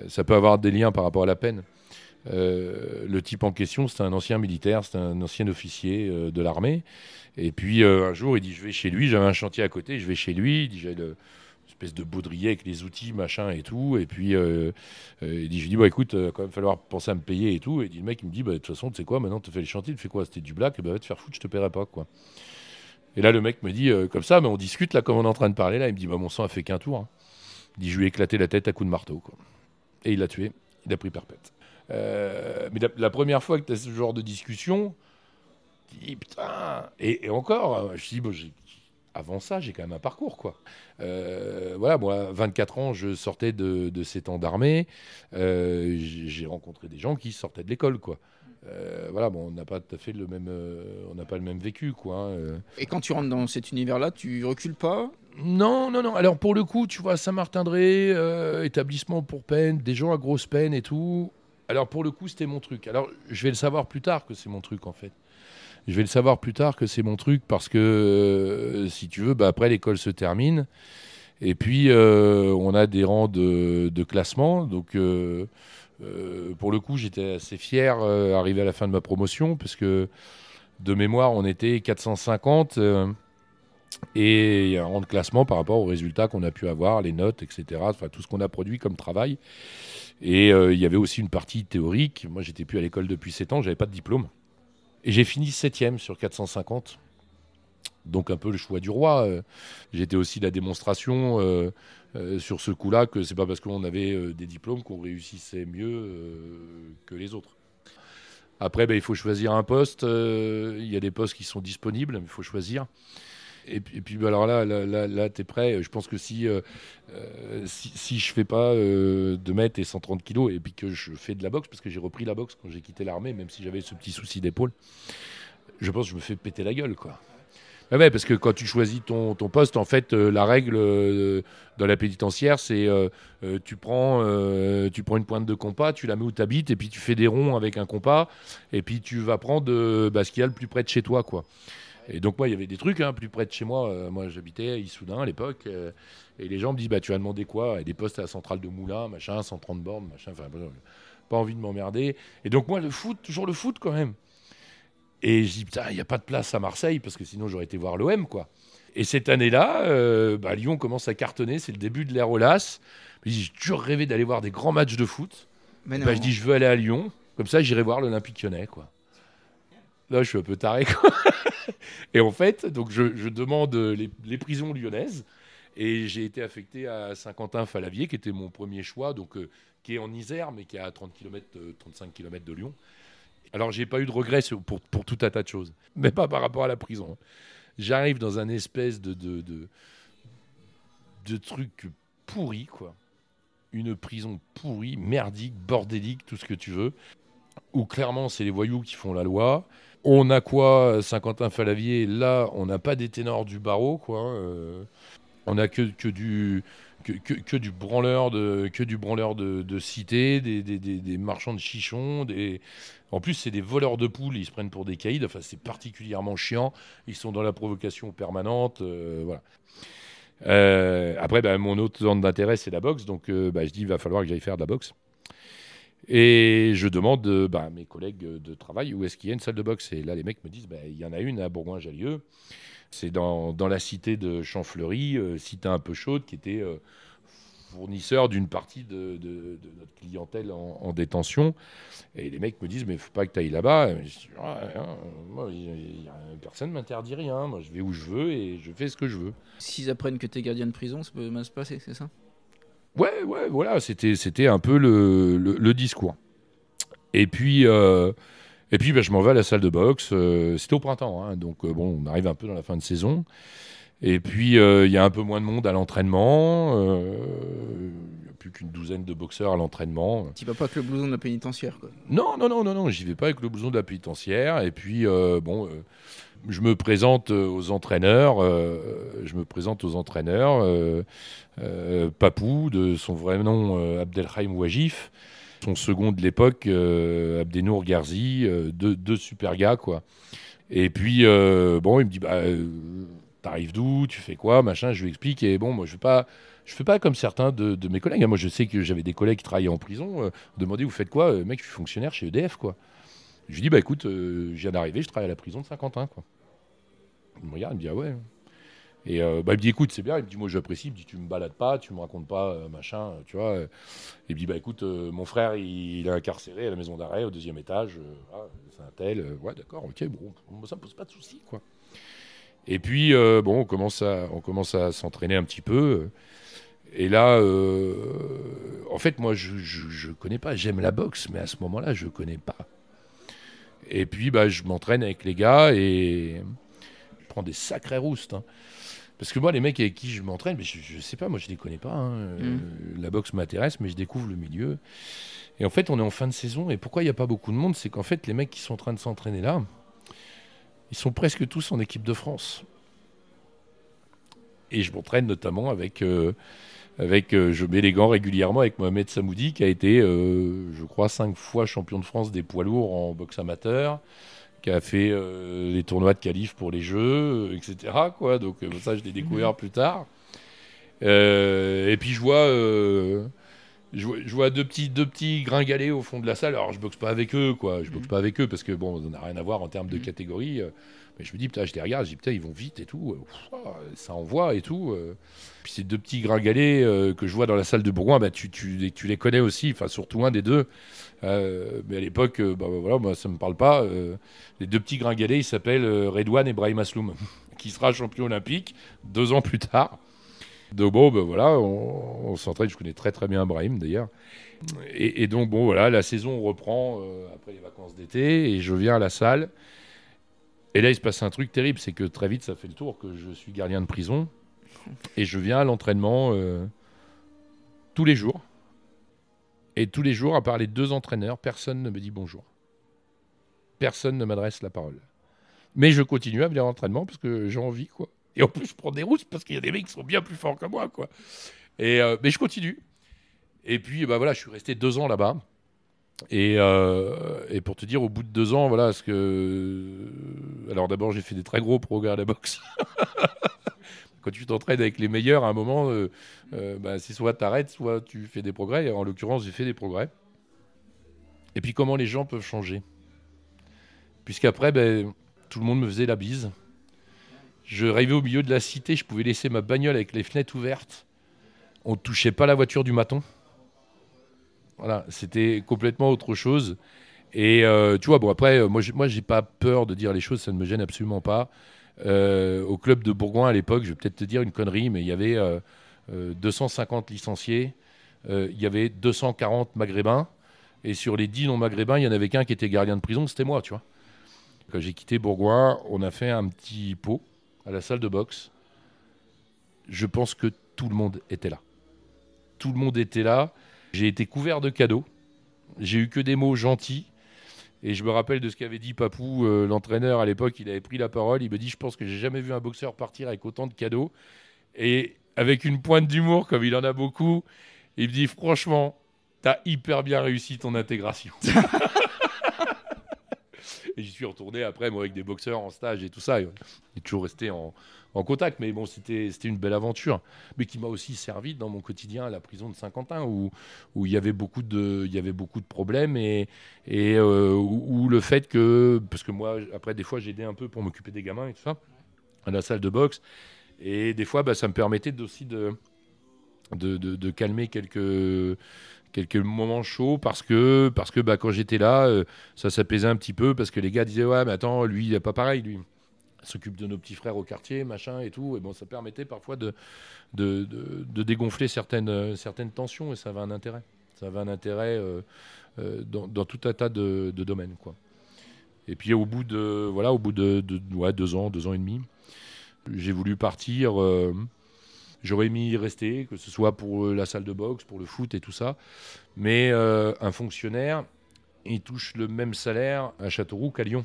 [SPEAKER 2] ça peut avoir des liens par rapport à la peine. le type en question, c'est un ancien militaire, c'est un ancien officier de l'armée. Et puis un jour, il dit Je vais chez lui, j'avais un chantier à côté, je vais chez lui. Il dit J'ai le, espèce de baudrier avec les outils, machin et tout. Et puis, euh, euh, je lui dis, bah écoute, va quand même falloir penser à me payer et tout. Et le mec, il me dit, bah de toute façon, tu sais quoi, maintenant, tu fais les chantiers, tu fais quoi C'était du black, et bah te faire foutre, je te paierai pas, quoi. Et là, le mec me dit, euh, comme ça, mais on discute, là, comme on est en train de parler, là, il me dit, bah mon sang a fait qu'un tour. Hein. Il dit, je lui ai éclaté la tête à coups de marteau, quoi. Et il l'a tué, il a pris perpète. mais la, première fois que tu as ce genre de discussion, tu dis, putain, et, encore, je dis, bon, avant ça, j'ai quand même un parcours, quoi. Euh, voilà, moi, 24 ans, je sortais de, de ces temps d'armée. Euh, j'ai rencontré des gens qui sortaient de l'école, quoi. Euh, voilà, bon, on n'a pas tout à fait le même, on n'a pas le même vécu, quoi. Hein,
[SPEAKER 1] Et quand tu rentres dans cet univers-là, tu recules pas?
[SPEAKER 2] Non, non, non. Alors pour le coup, tu vois, Saint-Martin-de-Ré, établissement pour peine, des gens à grosse peine et tout. Alors pour le coup, c'était mon truc. Alors je vais le savoir plus tard que c'est mon truc, en fait. Je vais le savoir plus tard que c'est mon truc parce que, euh, si tu veux, bah, après l'école se termine. Et puis, on a des rangs de, classement. Donc, pour le coup, j'étais assez fier arrivé à la fin de ma promotion, parce que de mémoire, on était 450. Et il y a un rang de classement par rapport aux résultats qu'on a pu avoir, les notes, etc. Enfin, tout ce qu'on a produit comme travail. Et euh, il y avait aussi une partie théorique. Moi, j'étais plus à l'école depuis 7 ans, j'avais pas de diplôme. Et j'ai fini 7 sur 450. Donc un peu le choix du roi. Euh, j'étais aussi la démonstration euh, sur ce coup-là que c'est pas parce qu'on avait des diplômes qu'on réussissait mieux que les autres. Après, ben, il faut choisir un poste. Il y a des postes qui sont disponibles, mais il faut choisir. Et puis, et puis bah, alors là, là, là, tu es prêt. Je pense que si, euh, euh, si, je fais pas euh, 2 mètres et 130 kilos, et puis que je fais de la boxe, parce que j'ai repris la boxe quand j'ai quitté l'armée, même si j'avais ce petit souci d'épaule, je pense que je me fais péter la gueule, quoi. Bah ouais, parce que quand tu choisis ton, ton poste, en fait, euh, la règle dans la pénitentiaire, c'est tu, prends, tu prends une pointe de compas, tu la mets où tu habites, et puis tu fais des ronds avec un compas, et puis tu vas prendre bah, ce qu'il y a le plus près de chez toi, quoi. Et donc, moi, il y avait des trucs hein, plus près de chez moi. Euh, moi, j'habitais à Issoudun à l'époque. Euh, et les gens me disent bah, Tu as demandé quoi? Et des postes à la centrale de Moulin, machin, 130 bornes, machin. Enfin, pas envie de m'emmerder. Et donc, moi, le foot, toujours le foot quand même. Et je dis Putain, il n'y a pas de place à Marseille parce que sinon, j'aurais été voir l'OM, quoi. Et cette année-là, euh, bah, Lyon commence à cartonner. C'est le début de l'ère Olas. J'ai toujours rêvé d'aller voir des grands matchs de foot. Mais bah, je dis Je veux aller à Lyon. Comme ça, j'irai voir l'Olympique lyonnais, quoi. Là, je suis un peu taré. Quoi. et en fait, donc je, demande les, prisons lyonnaises. Et j'ai été affecté à Saint-Quentin-Falavier, qui était mon premier choix, donc, euh, qui est en Isère, mais qui est à 30 km, 35 km de Lyon. Alors, j'ai pas eu de regrets pour, tout un tas de choses, mais pas par rapport à la prison. J'arrive dans un espèce de, de truc pourri, quoi. Une prison pourrie, merdique, bordélique, tout ce que tu veux, où clairement c'est les voyous qui font la loi. On a quoi, Saint-Quentin-Falavier Là, on n'a pas des ténors du barreau, quoi. Euh, on a que, que du branleur de que du branleur de, cité, des, marchands de chichons, des en plus c'est des voleurs de poules, ils se prennent pour des caïds. Enfin, c'est particulièrement chiant. Ils sont dans la provocation permanente, euh, voilà. Euh, après, ben, mon autre zone d'intérêt, c'est la boxe. Donc, ben, je dis, il va falloir que j'aille faire de la boxe. Et je demande euh, bah, à mes collègues de travail où est-ce qu'il y a une salle de boxe? Et là, les mecs me disent bah, il y en a une à Bourgoin-Jallieu. C'est dans, la cité de Champfleury, euh, cité un peu chaude, qui était euh, fournisseur d'une partie de, notre clientèle en, détention. Et les mecs me disent mais faut pas que tu ailles là-bas. Ah, personne ne m'interdit rien. Moi, je vais où je veux et je fais ce que je veux.
[SPEAKER 1] S'ils apprennent que tu es gardien de prison, ça peut mal se passer, c'est ça?
[SPEAKER 2] Ouais, ouais, voilà, c'était, c'était un peu le, le, discours. Et puis, euh, et puis bah, je m'en vais à la salle de boxe. Euh, c'était au printemps, hein, donc euh, bon, on arrive un peu dans la fin de saison. Et puis, il y a un peu moins de monde à l'entraînement. Il n'y a plus qu'une douzaine de boxeurs à l'entraînement.
[SPEAKER 1] Tu vas pas avec le blouson de la pénitentiaire, quoi
[SPEAKER 2] Non, non, non, non, non, j'y vais pas avec le blouson de la pénitentiaire. Et puis, bon je me présente aux entraîneurs. je me présente aux entraîneurs. Euh, Papou, de son vrai nom euh, Abdelhaim Wajif, son second de l'époque, euh, Abdenour Garzi, deux, super gars, quoi. Et puis, bon, il me dit, bah, t'arrives d'où, tu fais quoi, machin, je lui explique, et bon, moi, je je fais pas comme certains de, mes collègues. Moi, je sais que j'avais des collègues qui travaillaient en prison. demander, vous faites quoi Mec, je suis fonctionnaire chez EDF, quoi. Je lui dis, bah écoute, je viens d'arriver, je travaille à la prison de Saint-Quentin, quoi. Il me regarde, il me dit, ah ouais. Et euh, bah, il me dit écoute, c'est bien. Il me dit moi j'apprécie. Il me dit tu me balades pas, tu me racontes pas, euh, machin, tu vois. Il me dit bah écoute, euh, mon frère il, est incarcéré à la maison d'arrêt au deuxième étage. c'est un tel. ouais, d'accord, ok, bon, ça me pose pas de soucis, quoi. Et puis bon, on commence à, on commence à s'entraîner un petit peu. Et là, en fait, moi je, je, connais pas. J'aime la boxe, mais à ce moment-là, je connais pas. Et puis bah je m'entraîne avec les gars et je prends des sacrés roustes. Hein. Parce que moi, les mecs avec qui je m'entraîne, mais je, ne sais pas, moi je les connais pas. Hein. Euh, mm. La boxe m'intéresse, mais je découvre le milieu. Et en fait, on est en fin de saison. Et pourquoi il n'y a pas beaucoup de monde? C'est qu'en fait, les mecs qui sont en train de s'entraîner là, ils sont presque tous en équipe de France. Et je m'entraîne notamment avec. Euh, avec, euh, je mets les gants régulièrement avec Mohamed Samoudi, qui a été, je crois, cinq fois champion de France des poids lourds en boxe amateur, qui a fait les tournois de qualif pour les Jeux, etc. Quoi. Donc ça, je l'ai découvert mhm. plus tard. et puis je vois, je vois, je vois deux petits, deux petits gringalets au fond de la salle. Alors je boxe pas avec eux, quoi. Je boxe mhm. pas avec eux parce que bon, on n'a rien à voir en termes de mhm. catégorie. Mais je me dis, putain, je les regarde, je dis, putain, ils vont vite et tout. ça envoie et tout. Puis ces deux petits gringalets que je vois dans la salle de Bourgoin, bah, tu, les connais aussi, enfin surtout un des deux. Euh, mais à l'époque, euh, bah, moi, ça me parle pas. Euh, les deux petits gringalets, ils s'appellent Redouane et Brahim Asloum, qui sera champion olympique deux ans plus tard. Donc bon, ben voilà, on, s'entraîne. Je connais très très bien Brahim d'ailleurs. Et, donc bon, voilà, la saison reprend après les vacances d'été et je viens à la salle. Et là, il se passe un truc terrible, c'est que très vite, ça fait le tour que je suis gardien de prison et je viens à l'entraînement tous les jours. Et tous les jours, à part les deux entraîneurs, personne ne me dit bonjour. Personne ne m'adresse la parole. Mais je continue à venir à l'entraînement parce que j'ai envie, quoi. Et en plus, je prends des rousses parce qu'il y a des mecs qui sont bien plus forts que moi, euh, mais je continue. Et puis, bah voilà, je suis resté deux ans là-bas. Et, euh, et, pour te dire, au bout de deux ans, voilà, ce que. Alors d'abord, j'ai fait des très gros progrès à la boxe. quand tu t'entraînes avec les meilleurs, à un moment, euh, euh, bah, c'est soit tu soit tu fais des progrès. En l'occurrence, j'ai fait des progrès. Et puis comment les gens peuvent changer? Puisqu'après, ben, tout le monde me faisait la bise. Je rêvais au milieu de la cité, je pouvais laisser ma bagnole avec les fenêtres ouvertes. On ne touchait pas la voiture du maton. Voilà, c'était complètement autre chose. Et euh, tu vois, bon après, moi, moi, j'ai pas peur de dire les choses, ça ne me gêne absolument pas. Euh, au club de Bourgoin à l'époque, je vais peut-être te dire une connerie, mais il y avait 250 euh, euh, licenciés, il y avait 240 maghrébins, et sur les 10 non maghrébins, il y en avait qu'un qui était gardien de prison, c'était moi, tu vois. Quand j'ai quitté Bourgoin, on a fait un petit pot à la salle de boxe. Je pense que tout le monde était là. Tout le monde était là. J'ai été couvert de cadeaux. J'ai eu que des mots gentils. Et je me rappelle de ce qu'avait dit Papou, euh, l'entraîneur à l'époque. Il avait pris la parole. Il me dit Je pense que j'ai jamais vu un boxeur partir avec autant de cadeaux. Et avec une pointe d'humour, comme il en a beaucoup, il me dit Franchement, t'as hyper bien réussi ton intégration. et j'y suis retourné après, moi, avec des boxeurs en stage et tout ça. Il est toujours resté en, en contact. Mais bon, c'était une belle aventure, mais qui m'a aussi servi dans mon quotidien à la prison de Saint-Quentin, où, où il, y avait beaucoup de, il y avait beaucoup de problèmes et, et euh, où, le fait que, parce que moi, après, des fois, j'aidais un peu pour m'occuper des gamins et tout ça, à la salle de boxe. Et des fois, bah, ça me permettait aussi de, de, de, calmer quelques quelques moments chauds parce que parce que bah, quand j'étais là euh, ça s'apaisait un petit peu parce que les gars disaient ouais mais attends lui il n'est pas pareil lui s'occupe de nos petits frères au quartier, machin et tout. Et bon, ça permettait parfois de, de, de, dégonfler certaines, certaines tensions et ça avait un intérêt. Ça avait un intérêt euh, euh, dans, dans, tout un tas de, de, domaines, quoi. Et puis au bout de voilà, au bout de, ouais, deux ans, deux ans et demi, j'ai voulu partir. Euh, j'aurais mis y rester, que ce soit pour la salle de boxe, pour le foot et tout ça. Mais un fonctionnaire, il touche le même salaire à Châteauroux qu'à Lyon.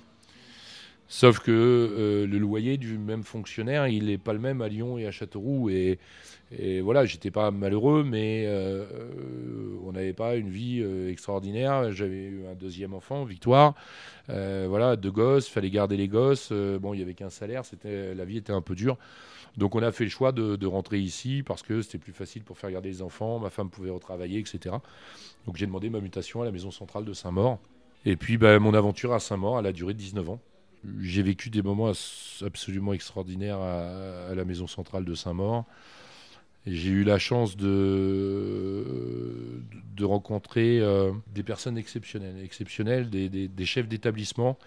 [SPEAKER 2] Sauf que euh, le loyer du même fonctionnaire, il n'est pas le même à Lyon et à Châteauroux. Et, et voilà, j'étais pas malheureux, mais euh, on n'avait pas une vie euh, extraordinaire. J'avais eu un deuxième enfant, Victoire. voilà, deux gosses, fallait garder les gosses. bon, il n'y avait qu'un salaire, c'était, la vie était un peu dure. Donc on a fait le choix de, rentrer ici parce que c'était plus facile pour faire garder les enfants. Ma femme pouvait retravailler, etc. Donc j'ai demandé ma mutation à la maison centrale de Saint-Maur. Et puis ben, mon aventure à Saint-Maur, a duré 19 ans j'ai vécu des moments absolument extraordinaires à, la maison centrale de Saint-Maur. J'ai eu la chance de, de rencontrer euh, des personnes exceptionnelles, exceptionnelles des, des, chefs d'établissement.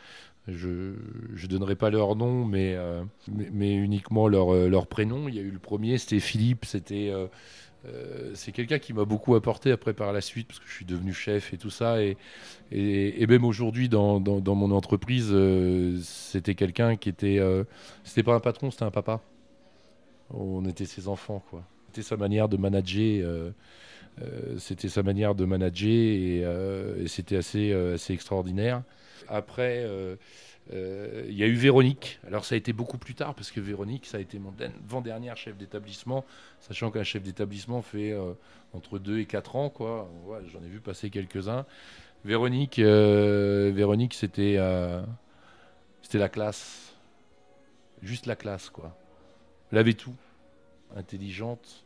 [SPEAKER 2] Je ne donnerai pas leur nom, mais, euh, uniquement leur, euh, leur prénom. Il y a eu le premier, c'était Philippe, c'était euh, c'est quelqu'un qui m'a beaucoup apporté après par la suite, parce que je suis devenu chef et tout ça. Et, même aujourd'hui, dans, mon entreprise, c'était quelqu'un qui était. C'était pas un patron, c'était un papa. On était ses enfants. C'était sa manière de manager. c'était sa manière de manager et, et c'était assez, assez extraordinaire. Après. Euh, il y a eu Véronique. Alors ça a été beaucoup plus tard parce que Véronique, ça a été mon avant-dernière chef d'établissement, sachant qu'un chef d'établissement fait euh, entre 2 et 4 ans. quoi. J'en ai vu passer quelques-uns. Véronique, euh, Véronique c'était la classe. Juste la classe, quoi. Elle avait tout. Intelligente,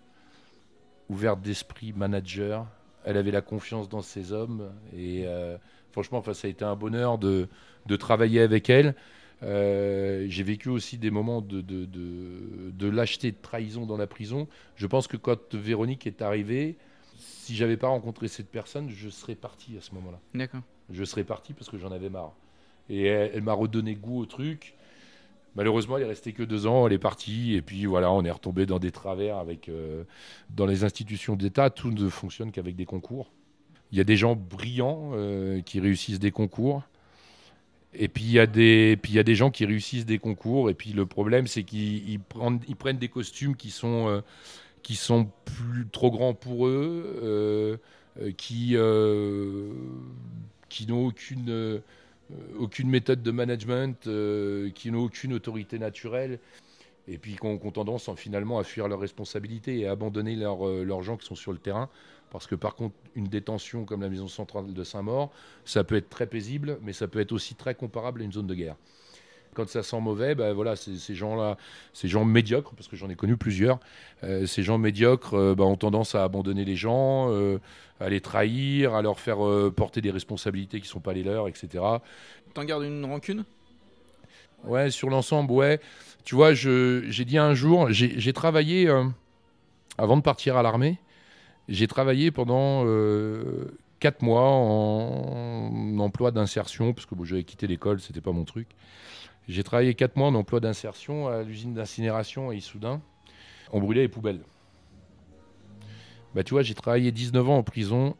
[SPEAKER 2] ouverte d'esprit, manager. Elle avait la confiance dans ses hommes. Et euh, franchement, enfin, ça a été un bonheur de, de travailler avec elle. Euh, j'ai vécu aussi des moments de, de, de, de, lâcheté, de trahison dans la prison. Je pense que quand Véronique est arrivée, si j'avais pas rencontré cette personne, je serais parti à ce moment-là.
[SPEAKER 1] D'accord.
[SPEAKER 2] Je serais parti parce que j'en avais marre. Et elle, elle m'a redonné goût au truc. Malheureusement, elle est restée que deux ans, elle est partie, et puis voilà, on est retombé dans des travers avec. Euh, dans les institutions d'État, tout ne fonctionne qu'avec des concours. Il y a des gens brillants euh, qui réussissent des concours, et puis il y, a des, y a des gens qui réussissent des concours, et puis le problème, c'est qu'ils ils prennent, ils prennent des costumes qui sont, euh, qui sont plus, trop grands pour eux, euh, qui, qui n'ont aucune, aucune méthode de management, qui n'ont aucune autorité naturelle, et puis qui ont, tendance en, finalement à fuir leurs responsabilités et à abandonner leurs leurs gens qui sont sur le terrain. Parce que par contre, une détention comme la maison centrale de Saint-Maur, ça peut être très paisible, mais ça peut être aussi très comparable à une zone de guerre. Quand ça sent mauvais, ben voilà, ces gens-là, ces gens médiocres, parce que j'en ai connu plusieurs, euh, ces gens médiocres euh, ben, ont tendance à abandonner les gens, euh, à les trahir, à leur faire porter des responsabilités qui ne sont pas les leurs, etc.
[SPEAKER 1] T'en gardes une rancune?
[SPEAKER 2] Ouais, sur l'ensemble, ouais. Tu vois, j'ai dit un jour, j'ai travaillé, avant de partir à l'armée, j'ai travaillé pendant euh, quatre mois en emploi d'insertion, parce que bon, j'avais quitté l'école, c'était pas mon truc. J'ai travaillé quatre mois en emploi d'insertion à l'usine d'incinération à Issoudun. On brûlait les poubelles. Bah, tu vois, j'ai travaillé 19 ans en prison.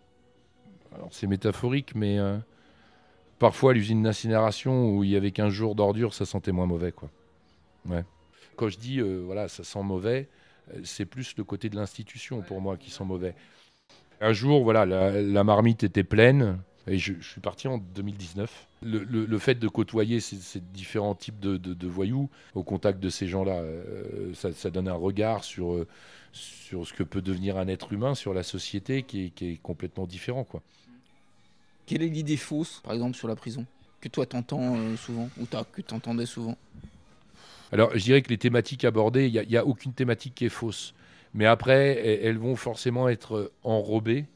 [SPEAKER 2] Alors, c'est métaphorique, mais euh, parfois, l'usine d'incinération où il y avait 15 jours d'ordures, ça sentait moins mauvais. Quoi. Ouais. Quand je dis, euh, voilà, ça sent mauvais, c'est plus le côté de l'institution pour moi qui sent mauvais. Un jour, voilà, la, la marmite était pleine. Et je, je suis parti en 2019. Le, le- le fait de côtoyer ces, ces différents types de, de- de voyous au contact de ces gens-là, euh, ça, ça donne un regard sur, euh, sur ce que peut devenir un être humain, sur la société qui est, qui est complètement différent. Quoi.
[SPEAKER 1] Quelle est l'idée fausse, par exemple, sur la prison Que toi t'entends euh, souvent Ou que t'entendais souvent?
[SPEAKER 2] Alors, je dirais que les thématiques abordées, il n'y a, il y a aucune thématique qui est fausse. Mais après, elles, elles vont forcément être enrobées.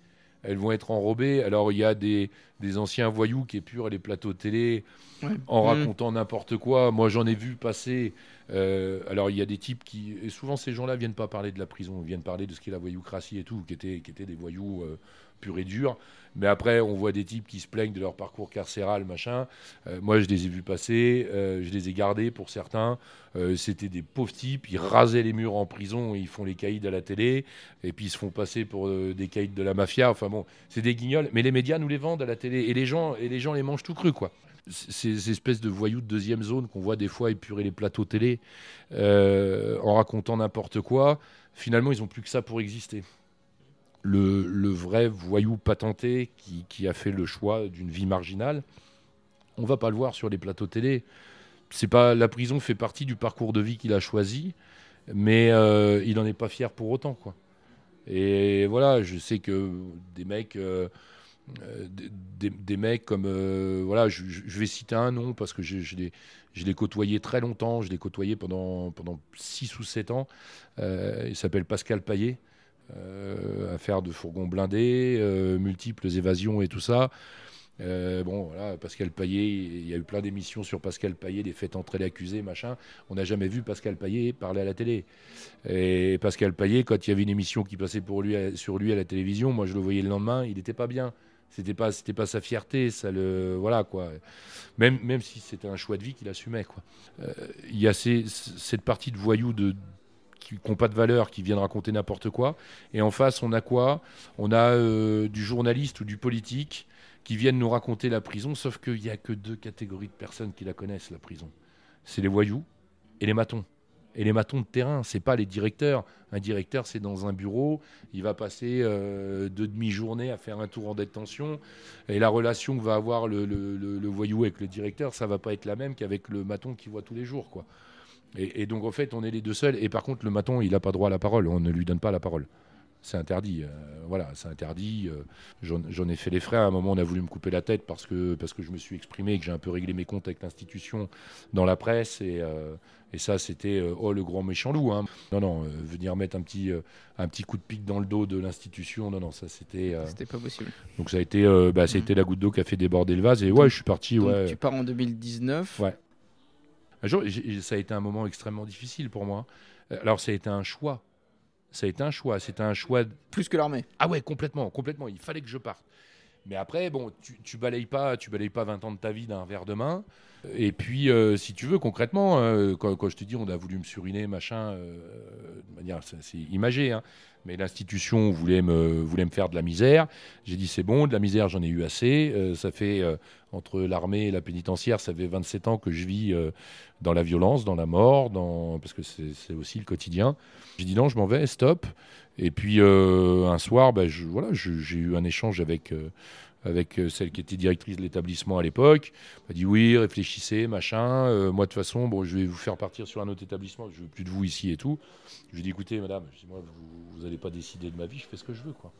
[SPEAKER 2] Elles vont être enrobées. Alors, il y a des, des anciens voyous qui épurent les plateaux télé
[SPEAKER 1] Ouais.
[SPEAKER 2] en
[SPEAKER 1] Mmh.
[SPEAKER 2] racontant n'importe quoi. Moi, j'en ai vu passer. euh, alors, il y a des types qui. Et souvent, ces gens-là viennent pas parler de la prison. Ils viennent parler de ce qu'est la voyoucratie et tout, qui étaient, qui étaient des voyous euh, purs et durs. Mais après, on voit des types qui se plaignent de leur parcours carcéral, machin. Euh, moi, je les ai vus passer. euh, je les ai gardés pour certains. Euh, C'était des pauvres types. Ils rasaient les murs en prison. Ils font les caïds à la télé. Et puis, ils se font passer pour des caïds de la mafia. Enfin bon, c'est des guignols. Mais les médias nous les vendent à la télé. Et les gens, et les, gens les mangent tout cru, quoi ces ces espèces de voyous de deuxième zone qu'on voit des fois épurer les plateaux télé en racontant n'importe quoi, finalement, ils n'ont plus que ça pour exister. Le, vrai voyou patenté qui, a fait le choix d'une vie marginale, on va pas le voir sur les plateaux télé. C'est pas la prison fait partie du parcours de vie qu'il a choisi, mais euh, il n'en est pas fier pour autant, quoi. Et voilà, je sais que des mecs. euh, euh, des, mecs comme voilà je, vais citer un nom parce que je, l'ai je l'ai côtoyé très longtemps je l'ai côtoyé pendant pendant 6 ou 7 ans il s'appelle Pascal Paillet euh, affaire de fourgon blindé euh, multiples évasions et tout ça. Euh, bon voilà Pascal Paillet il y a eu plein d'émissions sur Pascal Paillet des faits entrer l'accusé machin. On n'a jamais vu Pascal Paillet parler à la télé. Et Pascal Paillet quand il y avait une émission qui passait pour lui sur lui à la télévision moi je le voyais le lendemain il n'était pas bien. C'était pas c'était pas sa fierté ça le voilà quoi. Même même si c'était un choix de vie qu'il assumait quoi. Euh, il y a cette partie de voyous de qui n'ont pas de valeur qui viennent raconter n'importe quoi. Et en face on a quoi? On a euh, du journaliste ou du politique qui viennent nous raconter la prison sauf qu'il y a que deux catégories de personnes qui la connaissent la prison. C'est les voyous et les matons. Et les matons de terrain, c'est pas les directeurs. Un directeur, c'est dans un bureau, il va passer euh, deux demi-journées à faire un tour en détention, et la relation que va avoir le, le- le- le voyou avec le directeur, ça va pas être la même qu'avec le maton qu'il voit tous les jours, quoi. Et, et donc en fait, on est les deux seuls. Et par contre, le maton, il n'a pas droit à la parole. On ne lui donne pas la parole. C'est interdit. voilà, c'est interdit. J'en ai fait les frais. À un moment, on a voulu me couper la tête parce que, parce que je me suis exprimé et que j'ai un peu réglé mes comptes avec l'institution dans la presse. Et, et ça, c'était oh le grand méchant loup. Hein. Non, non, venir mettre un petit, un petit coup de pic dans le dos de l'institution, non, non, ça c'était.
[SPEAKER 1] c'était pas possible.
[SPEAKER 2] Donc ça a été, bah, été la goutte d'eau qui a fait déborder le vase. Et ouais, je suis parti.
[SPEAKER 1] Donc,
[SPEAKER 2] ouais.
[SPEAKER 1] Tu pars en 2019.
[SPEAKER 2] Ouais. Un jour, ça a été un moment extrêmement difficile pour moi. Alors, ça a été un choix. Ça a été un choix. C'était un choix.
[SPEAKER 1] Plus que l'armée.
[SPEAKER 2] Ah ouais, complètement, complètement. Il fallait que je parte. Mais après, bon, tu, tu balayes pas, tu balayes pas 20 ans de ta vie d'un verre de main. Et puis, euh, si tu veux, concrètement, euh, quand, je te dis on a voulu me suriner, machin, euh, de manière, c'est imagé, hein, mais l'institution voulait me, faire de la misère. J'ai dit c'est bon, de la misère, j'en ai eu assez. ça fait, entre l'armée et la pénitentiaire, ça fait 27 ans que je vis dans la violence, dans la mort, parce que c'est aussi le quotidien. J'ai dit non, je m'en vais, stop. Et puis, un soir, ben, voilà, j'ai eu un échange avec avec euh, celle qui était directrice de l'établissement à l'époque. M'a dit oui, réfléchissez, machin. Euh, moi, de toute façon, bon, je vais vous faire partir sur un autre établissement. Je veux plus de vous ici et tout. Je lui ai dit écoutez, madame, moi, vous n'allez pas décider de ma vie, je fais ce que je veux, quoi.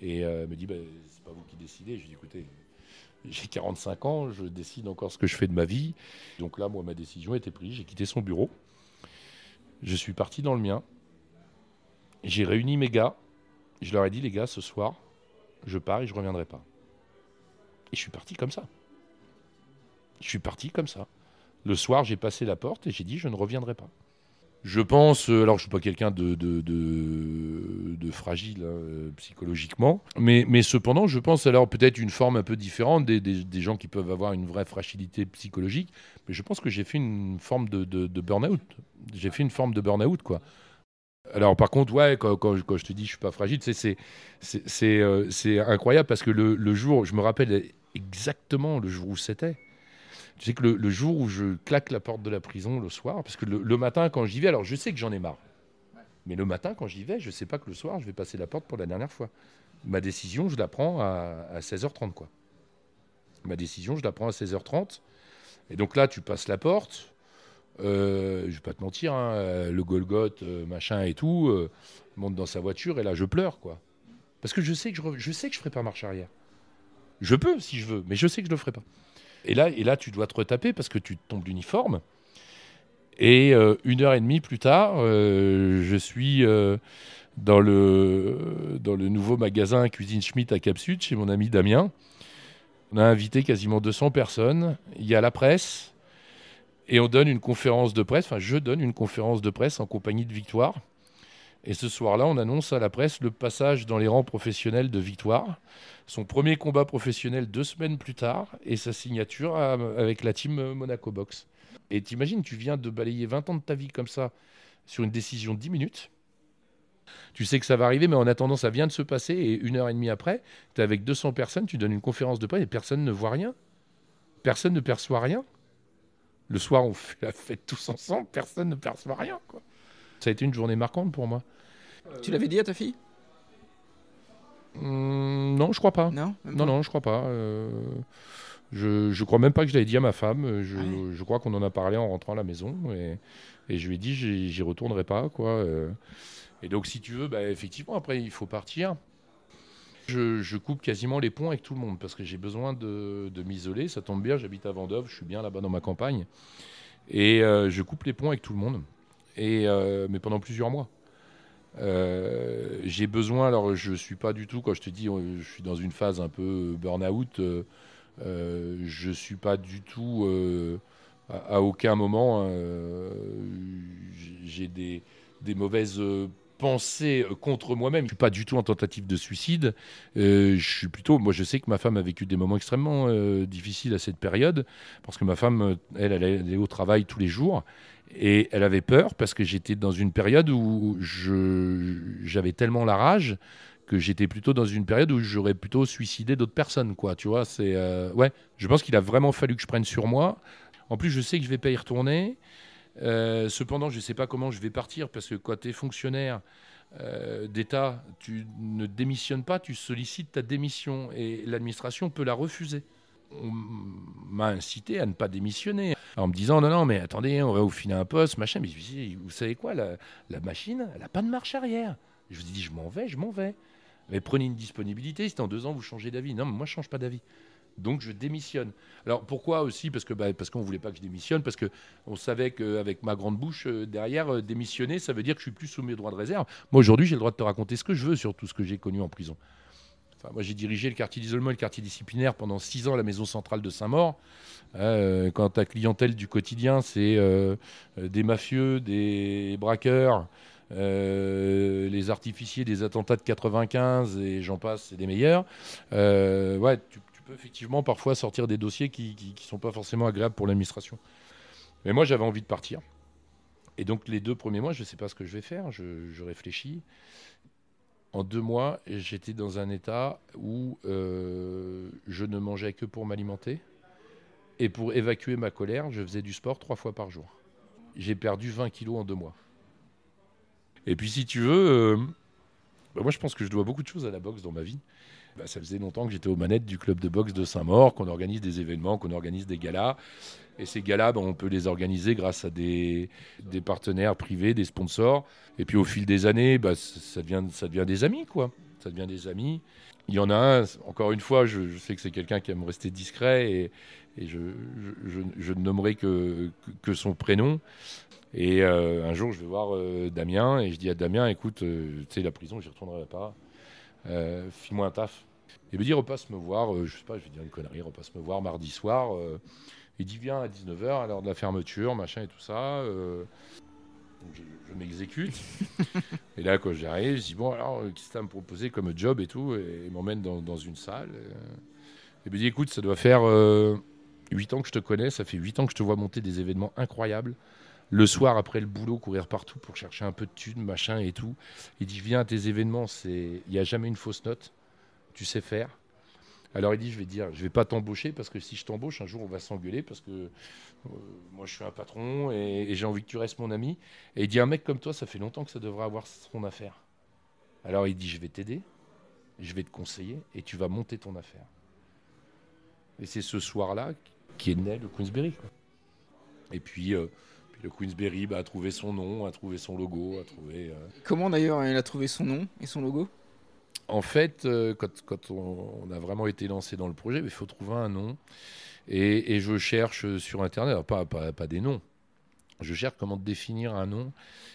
[SPEAKER 2] Et euh, elle me dit bah, c'est pas vous qui décidez. Je lui ai dit écoutez, j'ai 45 ans, je décide encore ce que je fais de ma vie. Donc là, moi, ma décision était prise. J'ai quitté son bureau. Je suis parti dans le mien. J'ai réuni mes gars. Je leur ai dit les gars, ce soir, je pars et je reviendrai pas. Et je suis parti comme ça. Je suis parti comme ça. Le soir, j'ai passé la porte et j'ai dit je ne reviendrai pas. Je pense, euh, alors je suis pas quelqu'un de, de, de, fragile hein, psychologiquement, mais, cependant, je pense alors peut-être une forme un peu différente des, des, gens qui peuvent avoir une vraie fragilité psychologique, mais je pense que j'ai fait une forme de burn-out. J'ai fait une forme de burn-out, quoi. Alors par contre, ouais, quand, je te dis je suis pas fragile, euh, c'est incroyable parce que le, jour, je me rappelle exactement le jour où c'était. Tu sais que le, jour où je claque la porte de la prison le soir, parce que le, matin quand j'y vais, alors je sais que j'en ai marre, mais le matin quand j'y vais, je sais pas que le soir je vais passer la porte pour la dernière fois. Ma décision, je la prends à, à 16h30 quoi. Ma décision, je la prends à 16h30. Et donc là, tu passes la porte, euh, je vais pas te mentir, hein, euh, le Golgoth, euh, machin et tout, monte dans sa voiture et là je pleure quoi. Parce que je sais que je, je sais que je ferai pas marche arrière. Je peux si je veux, mais je sais que je le ferai pas. Et là, et là tu dois te retaper parce que tu tombes d'uniforme. Et une heure et demie plus tard, je suis dans, le, dans le nouveau magasin Cuisine Schmidt à Cap Sud chez mon ami Damien. On a invité quasiment 200 personnes. Il y a la presse, et on donne une conférence de presse, enfin je donne une conférence de presse en compagnie de Victoire. Et ce soir-là, on annonce à la presse le passage dans les rangs professionnels de Victoire, son premier combat professionnel deux semaines plus tard, et sa signature avec la team Monaco Box. Et t'imagines, tu viens de balayer 20 ans de ta vie comme ça sur une décision de 10 minutes. Tu sais que ça va arriver, mais en attendant, ça vient de se passer, et une heure et demie après, tu es avec 200 personnes, tu donnes une conférence de presse, et personne ne voit rien. Personne ne perçoit rien. Le soir, on fait la fête tous ensemble, personne ne perçoit rien. Quoi. Ça a été une journée marquante pour moi.
[SPEAKER 1] Tu l'avais dit à ta fille?
[SPEAKER 2] Hum, Non, je crois pas.
[SPEAKER 1] Non,
[SPEAKER 2] non, non, je crois pas. Euh, je, je crois même pas que je l'avais dit à ma femme. Je, ah je crois qu'on en a parlé en rentrant à la maison et, et je lui ai dit j'y retournerai pas quoi. Euh. Et donc si tu veux, bah, effectivement après il faut partir. Je, coupe quasiment les ponts avec tout le monde parce que j'ai besoin de, m'isoler. Ça tombe bien, j'habite à Vendôme, je suis bien là-bas dans ma campagne. Et euh, je coupe les ponts avec tout le monde. Et, euh, mais pendant plusieurs mois. Euh, j'ai besoin, alors je suis pas du tout, quand je te dis, je suis dans une phase un peu burn-out, je suis pas du tout, à, aucun moment, j'ai des, mauvaises penser euh, contre moi-même. Je suis pas du tout en tentative de suicide. Euh, je suis plutôt, moi, je sais que ma femme a vécu des moments extrêmement euh, difficiles à cette période parce que ma femme, elle, elle allait au travail tous les jours et elle avait peur parce que j'étais dans une période où j'avais tellement la rage que j'étais plutôt dans une période où j'aurais plutôt suicidé d'autres personnes, quoi. Tu vois, c'est ouais. Je pense qu'il a vraiment fallu que je prenne sur moi. En plus, je sais que je vais pas y retourner. Euh, cependant, je ne sais pas comment je vais partir parce que quand tu es fonctionnaire euh, d'État, tu ne démissionnes pas, tu sollicites ta démission et l'administration peut la refuser. On m'a incité à ne pas démissionner en me disant non, non, mais attendez, on va vous filer un poste, machin. Mais vous savez quoi, la, machine, elle n'a pas de marche arrière. Je vous ai dit, je m'en vais, je m'en vais. Mais prenez une disponibilité, si dans deux ans vous changez d'avis. Non, mais moi je change pas d'avis. Donc je démissionne. Alors pourquoi aussi? Parce que bah, parce qu'on voulait pas que je démissionne, parce que on savait qu'avec ma grande bouche euh, derrière euh, démissionner, ça veut dire que je suis plus soumis au droit de réserve. Moi aujourd'hui, j'ai le droit de te raconter ce que je veux sur tout ce que j'ai connu en prison. Enfin, moi j'ai dirigé le quartier d'isolement et le quartier disciplinaire pendant six ans à la maison centrale de Saint-Maur. Euh, quand ta clientèle du quotidien, c'est des mafieux, des braqueurs. les artificiers des attentats de 95 et j'en passe, c'est des meilleurs. ouais, tu, effectivement parfois sortir des dossiers qui ne sont pas forcément agréables pour l'administration. Mais moi, j'avais envie de partir. Et donc, les deux premiers mois, je ne sais pas ce que je vais faire. Je, réfléchis. En deux mois, j'étais dans un état où euh, je ne mangeais que pour m'alimenter. Et pour évacuer ma colère, je faisais du sport trois fois par jour. J'ai perdu 20 kilos en deux mois. Et puis, si tu veux, euh, bah, moi, je pense que je dois beaucoup de choses à la boxe dans ma vie. Bah, ça faisait longtemps que j'étais aux manettes du club de boxe de Saint-Maur, qu'on organise des événements, qu'on organise des galas. Et ces galas, bah, on peut les organiser grâce à des, partenaires privés, des sponsors. Et puis au fil des années, bah, ça, devient, ça des amis, quoi. Ça devient des amis. Il y en a un, encore une fois, je, sais que c'est quelqu'un qui aime rester discret et, je, ne nommerai que, que, son prénom. Et euh, un jour, je vais voir euh, Damien et je dis à Damien, écoute, euh, tu sais, la prison, j'y retournerai pas. File-moi un taf. Il me dit repasse me voir, euh, je sais pas, je vais dire une connerie, repasse me voir mardi soir. Euh. il dit viens à 19h à l'heure de la fermeture, machin et tout ça. Euh. je, m'exécute. et là, quand j'arrive, je dis bon, alors, qu'est-ce que tu as à me proposer comme job et tout Et il m'emmène dans, une salle. Et, il me dit écoute, ça doit faire 8 ans que je te connais, ça fait 8 ans que je te vois monter des événements incroyables. Le soir, après le boulot, courir partout pour chercher un peu de thunes, machin et tout. Il dit viens à tes événements, il n'y a jamais une fausse note tu sais faire. Alors il dit, je vais dire, je vais pas t'embaucher parce que si je t'embauche, un jour on va s'engueuler parce que euh, moi je suis un patron et, j'ai envie que tu restes mon ami. Et il dit, un mec comme toi, ça fait longtemps que ça devrait avoir son affaire. Alors il dit, je vais t'aider, je vais te conseiller et tu vas monter ton affaire. Et c'est ce soir-là qui est né le Queensberry. Et puis, euh, puis le Queensberry bah, a trouvé son nom, a trouvé son logo, a trouvé. Euh,
[SPEAKER 1] Comment d'ailleurs il a trouvé son nom et son logo?
[SPEAKER 2] En fait, euh, quand, on, a vraiment été lancé dans le projet, il faut trouver un nom. Et, je cherche sur Internet, pas, pas, des noms, je cherche comment définir un nom.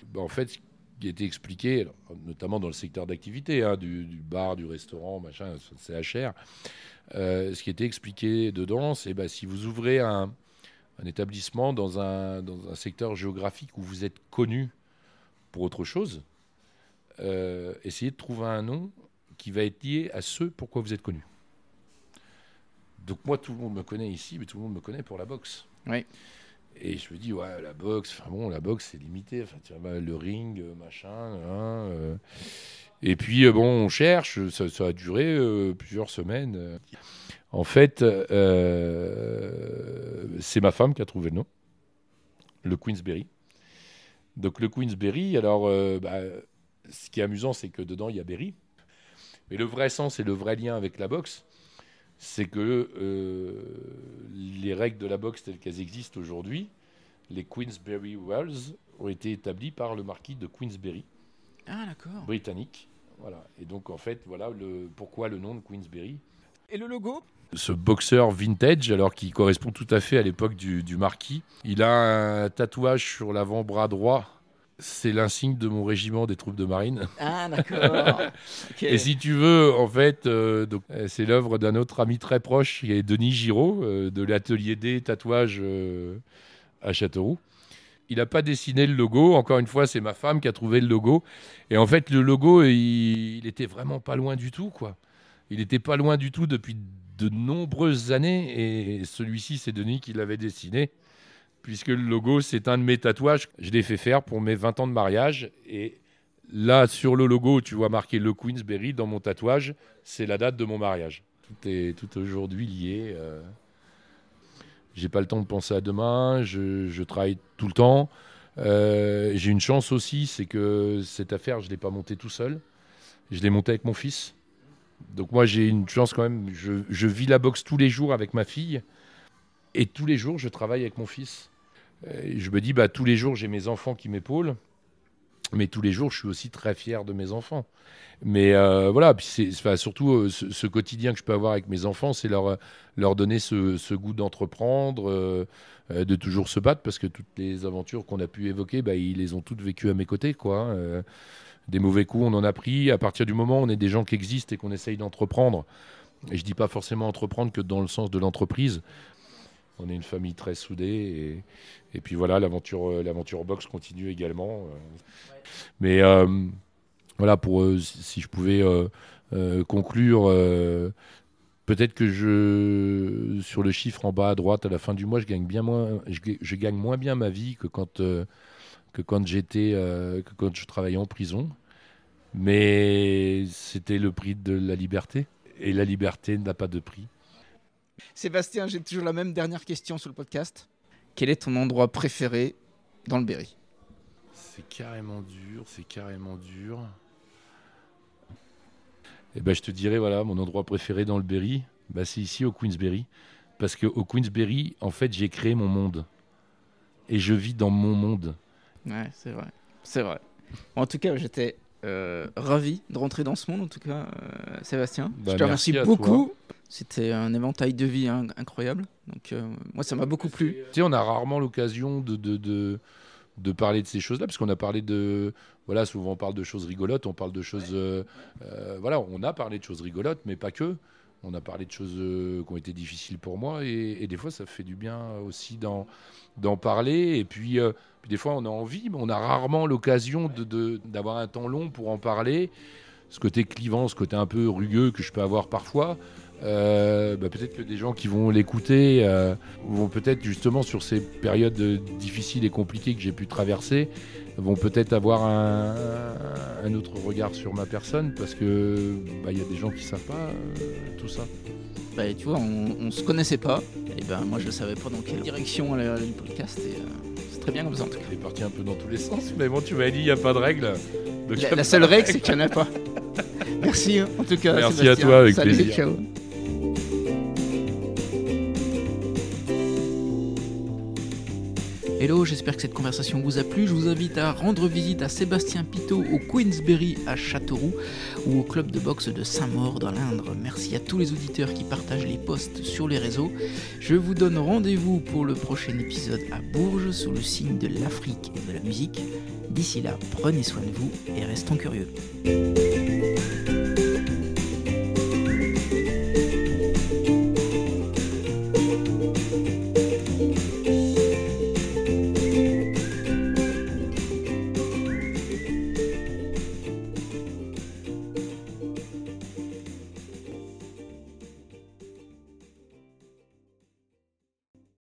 [SPEAKER 2] Ben, en fait, ce qui était expliqué, notamment dans le secteur d'activité, hein, du, bar, du restaurant, machin, c'est HR, euh, ce qui était expliqué dedans, c'est ben, si vous ouvrez un, établissement dans un, dans un secteur géographique où vous êtes connu pour autre chose, euh, essayez de trouver un nom qui va être lié à ce pourquoi vous êtes connu. Donc moi, tout le monde me connaît ici, mais tout le monde me connaît pour la boxe.
[SPEAKER 1] Oui.
[SPEAKER 2] Et je me dis, ouais, la boxe, enfin bon, la boxe, c'est limité. Enfin, tu vois, le ring, euh, machin. Hein, euh. Et puis, bon, on cherche, ça, a duré plusieurs semaines. En fait, c'est ma femme qui a trouvé le nom, le Queensberry. Donc, le Queensberry, alors, bah, ce qui est amusant, c'est que dedans, il y a Berry. Mais le vrai sens et le vrai lien avec la boxe, c'est que euh, les règles de la boxe telles qu'elles existent aujourd'hui, les Queensberry Wells, ont été établies par le marquis de Queensberry,
[SPEAKER 1] ah,
[SPEAKER 2] britannique. Voilà. Et donc, en fait, voilà le, pourquoi le nom de Queensberry.
[SPEAKER 1] Et le logo?
[SPEAKER 2] Ce boxeur vintage, alors qui correspond tout à fait à l'époque du, du, marquis. Il a un tatouage sur l'avant-bras droit c'est l'insigne de mon régiment des troupes de marine.
[SPEAKER 1] Ah, d'accord.
[SPEAKER 2] Et si tu veux, en fait, euh, euh, c'est l'œuvre d'un autre ami très proche, qui est Denis Giraud, euh, de l'atelier des tatouages à Châteauroux. Il n'a pas dessiné le logo. Encore une fois, c'est ma femme qui a trouvé le logo. Et en fait, le logo, il, il était vraiment pas loin du tout, quoi. Il n'était pas loin du tout depuis de nombreuses années. Et celui-ci, c'est Denis qui l'avait dessiné puisque le logo, c'est un de mes tatouages. Je l'ai fait faire pour mes 20 ans de mariage. Et là, sur le logo, tu vois marqué le Queensberry dans mon tatouage. C'est la date de mon mariage. Tout est tout aujourd'hui lié. Euh. J'ai pas le temps de penser à demain. Je, travaille tout le temps. Euh, j'ai une chance aussi, c'est que cette affaire, je ne l'ai pas montée tout seul. Je l'ai montée avec mon fils. Donc moi, j'ai une chance quand même. Je, vis la boxe tous les jours avec ma fille. Et tous les jours, je travaille avec mon fils je me dis, bah, tous les jours, j'ai mes enfants qui m'épaulent. Mais tous les jours, je suis aussi très fier de mes enfants. Mais euh, voilà, puis c'est surtout euh, ce, quotidien que je peux avoir avec mes enfants, c'est leur, donner ce, goût d'entreprendre, euh, de toujours se battre, parce que toutes les aventures qu'on a pu évoquer, bah, ils les ont toutes vécues à mes côtés. Quoi. Des mauvais coups, on en a pris. À partir du moment où on est des gens qui existent et qu'on essaye d'entreprendre, et je dis pas forcément entreprendre que dans le sens de l'entreprise, on est une famille très soudée. Et, et puis voilà, l'aventure euh, l'aventure box continue également. euh. Mais euh, voilà, pour si je pouvais conclure, peut-être que je sur le chiffre en bas à droite à la fin du mois, je gagne bien moins, je, ga- je gagne moins bien ma vie que quand que quand j'étais euh, que quand je travaillais en prison. Mais c'était le prix de la liberté. Et la liberté n'a pas de prix.
[SPEAKER 1] Sébastien, j'ai toujours la même dernière question sur le podcast. Quel est ton endroit préféré dans le Berry?
[SPEAKER 2] C'est carrément dur, c'est carrément dur. Et ben, je te dirais, voilà, mon endroit préféré dans le Berry, bah, c'est ici au Queensberry. Parce qu'au Queensberry, en fait, j'ai créé mon monde. Et je vis dans mon monde.
[SPEAKER 1] Ouais, c'est vrai. C'est vrai. En tout cas, j'étais euh, ravi de rentrer dans ce monde, en tout cas, euh, Sébastien.
[SPEAKER 2] Bah,
[SPEAKER 1] je te
[SPEAKER 2] merci
[SPEAKER 1] remercie beaucoup. C'était un éventail de vie hein, incroyable. Donc, euh, moi, ça m'a beaucoup plu.
[SPEAKER 2] Tu sais, on a rarement l'occasion de, de, de, de parler de ces choses-là, parce qu'on a parlé de. Voilà, souvent on parle de choses rigolotes, on parle de choses. voilà, on a parlé de choses rigolotes, mais pas que. On a parlé de choses euh, qui ont été difficiles pour moi, et, des fois, ça fait du bien aussi d'en, parler. Et puis, euh, puis, des fois, on a envie, mais on a rarement l'occasion d'avoir un temps long pour en parler. Ce côté clivant, ce côté un peu rugueux que je peux avoir parfois. Euh, bah, peut-être que des gens qui vont l'écouter euh, vont peut-être justement sur ces périodes difficiles et compliquées que j'ai pu traverser vont peut-être avoir un, un autre regard sur ma personne parce que bah, il y a des gens qui savent pas euh, tout ça.
[SPEAKER 1] Bah, tu vois, on, on se connaissait pas. Et ben, moi, je ne savais pas dans quelle direction allait aller le podcast. Et euh, c'est très bien comme ça, en tout cas.
[SPEAKER 2] Il est parti un peu dans tous les sens, mais bon, tu m'as dit il n'y a pas de règle.
[SPEAKER 1] La, la seule règle, c'est qu'il n'y en a pas. Merci, en tout cas.
[SPEAKER 2] Merci
[SPEAKER 1] Sébastien.
[SPEAKER 2] à toi, avec
[SPEAKER 1] Salut,
[SPEAKER 2] plaisir.
[SPEAKER 1] ciao. Hello, j'espère que cette conversation vous a plu. Je vous invite à rendre visite à Sébastien Pitot au Queensberry à Châteauroux ou au club de boxe de Saint-Maur dans l'Indre. Merci à tous les auditeurs qui partagent les posts sur les réseaux. Je vous donne rendez-vous pour le prochain épisode à Bourges sous le signe de l'Afrique et de la musique. D'ici là, prenez soin de vous et restons curieux.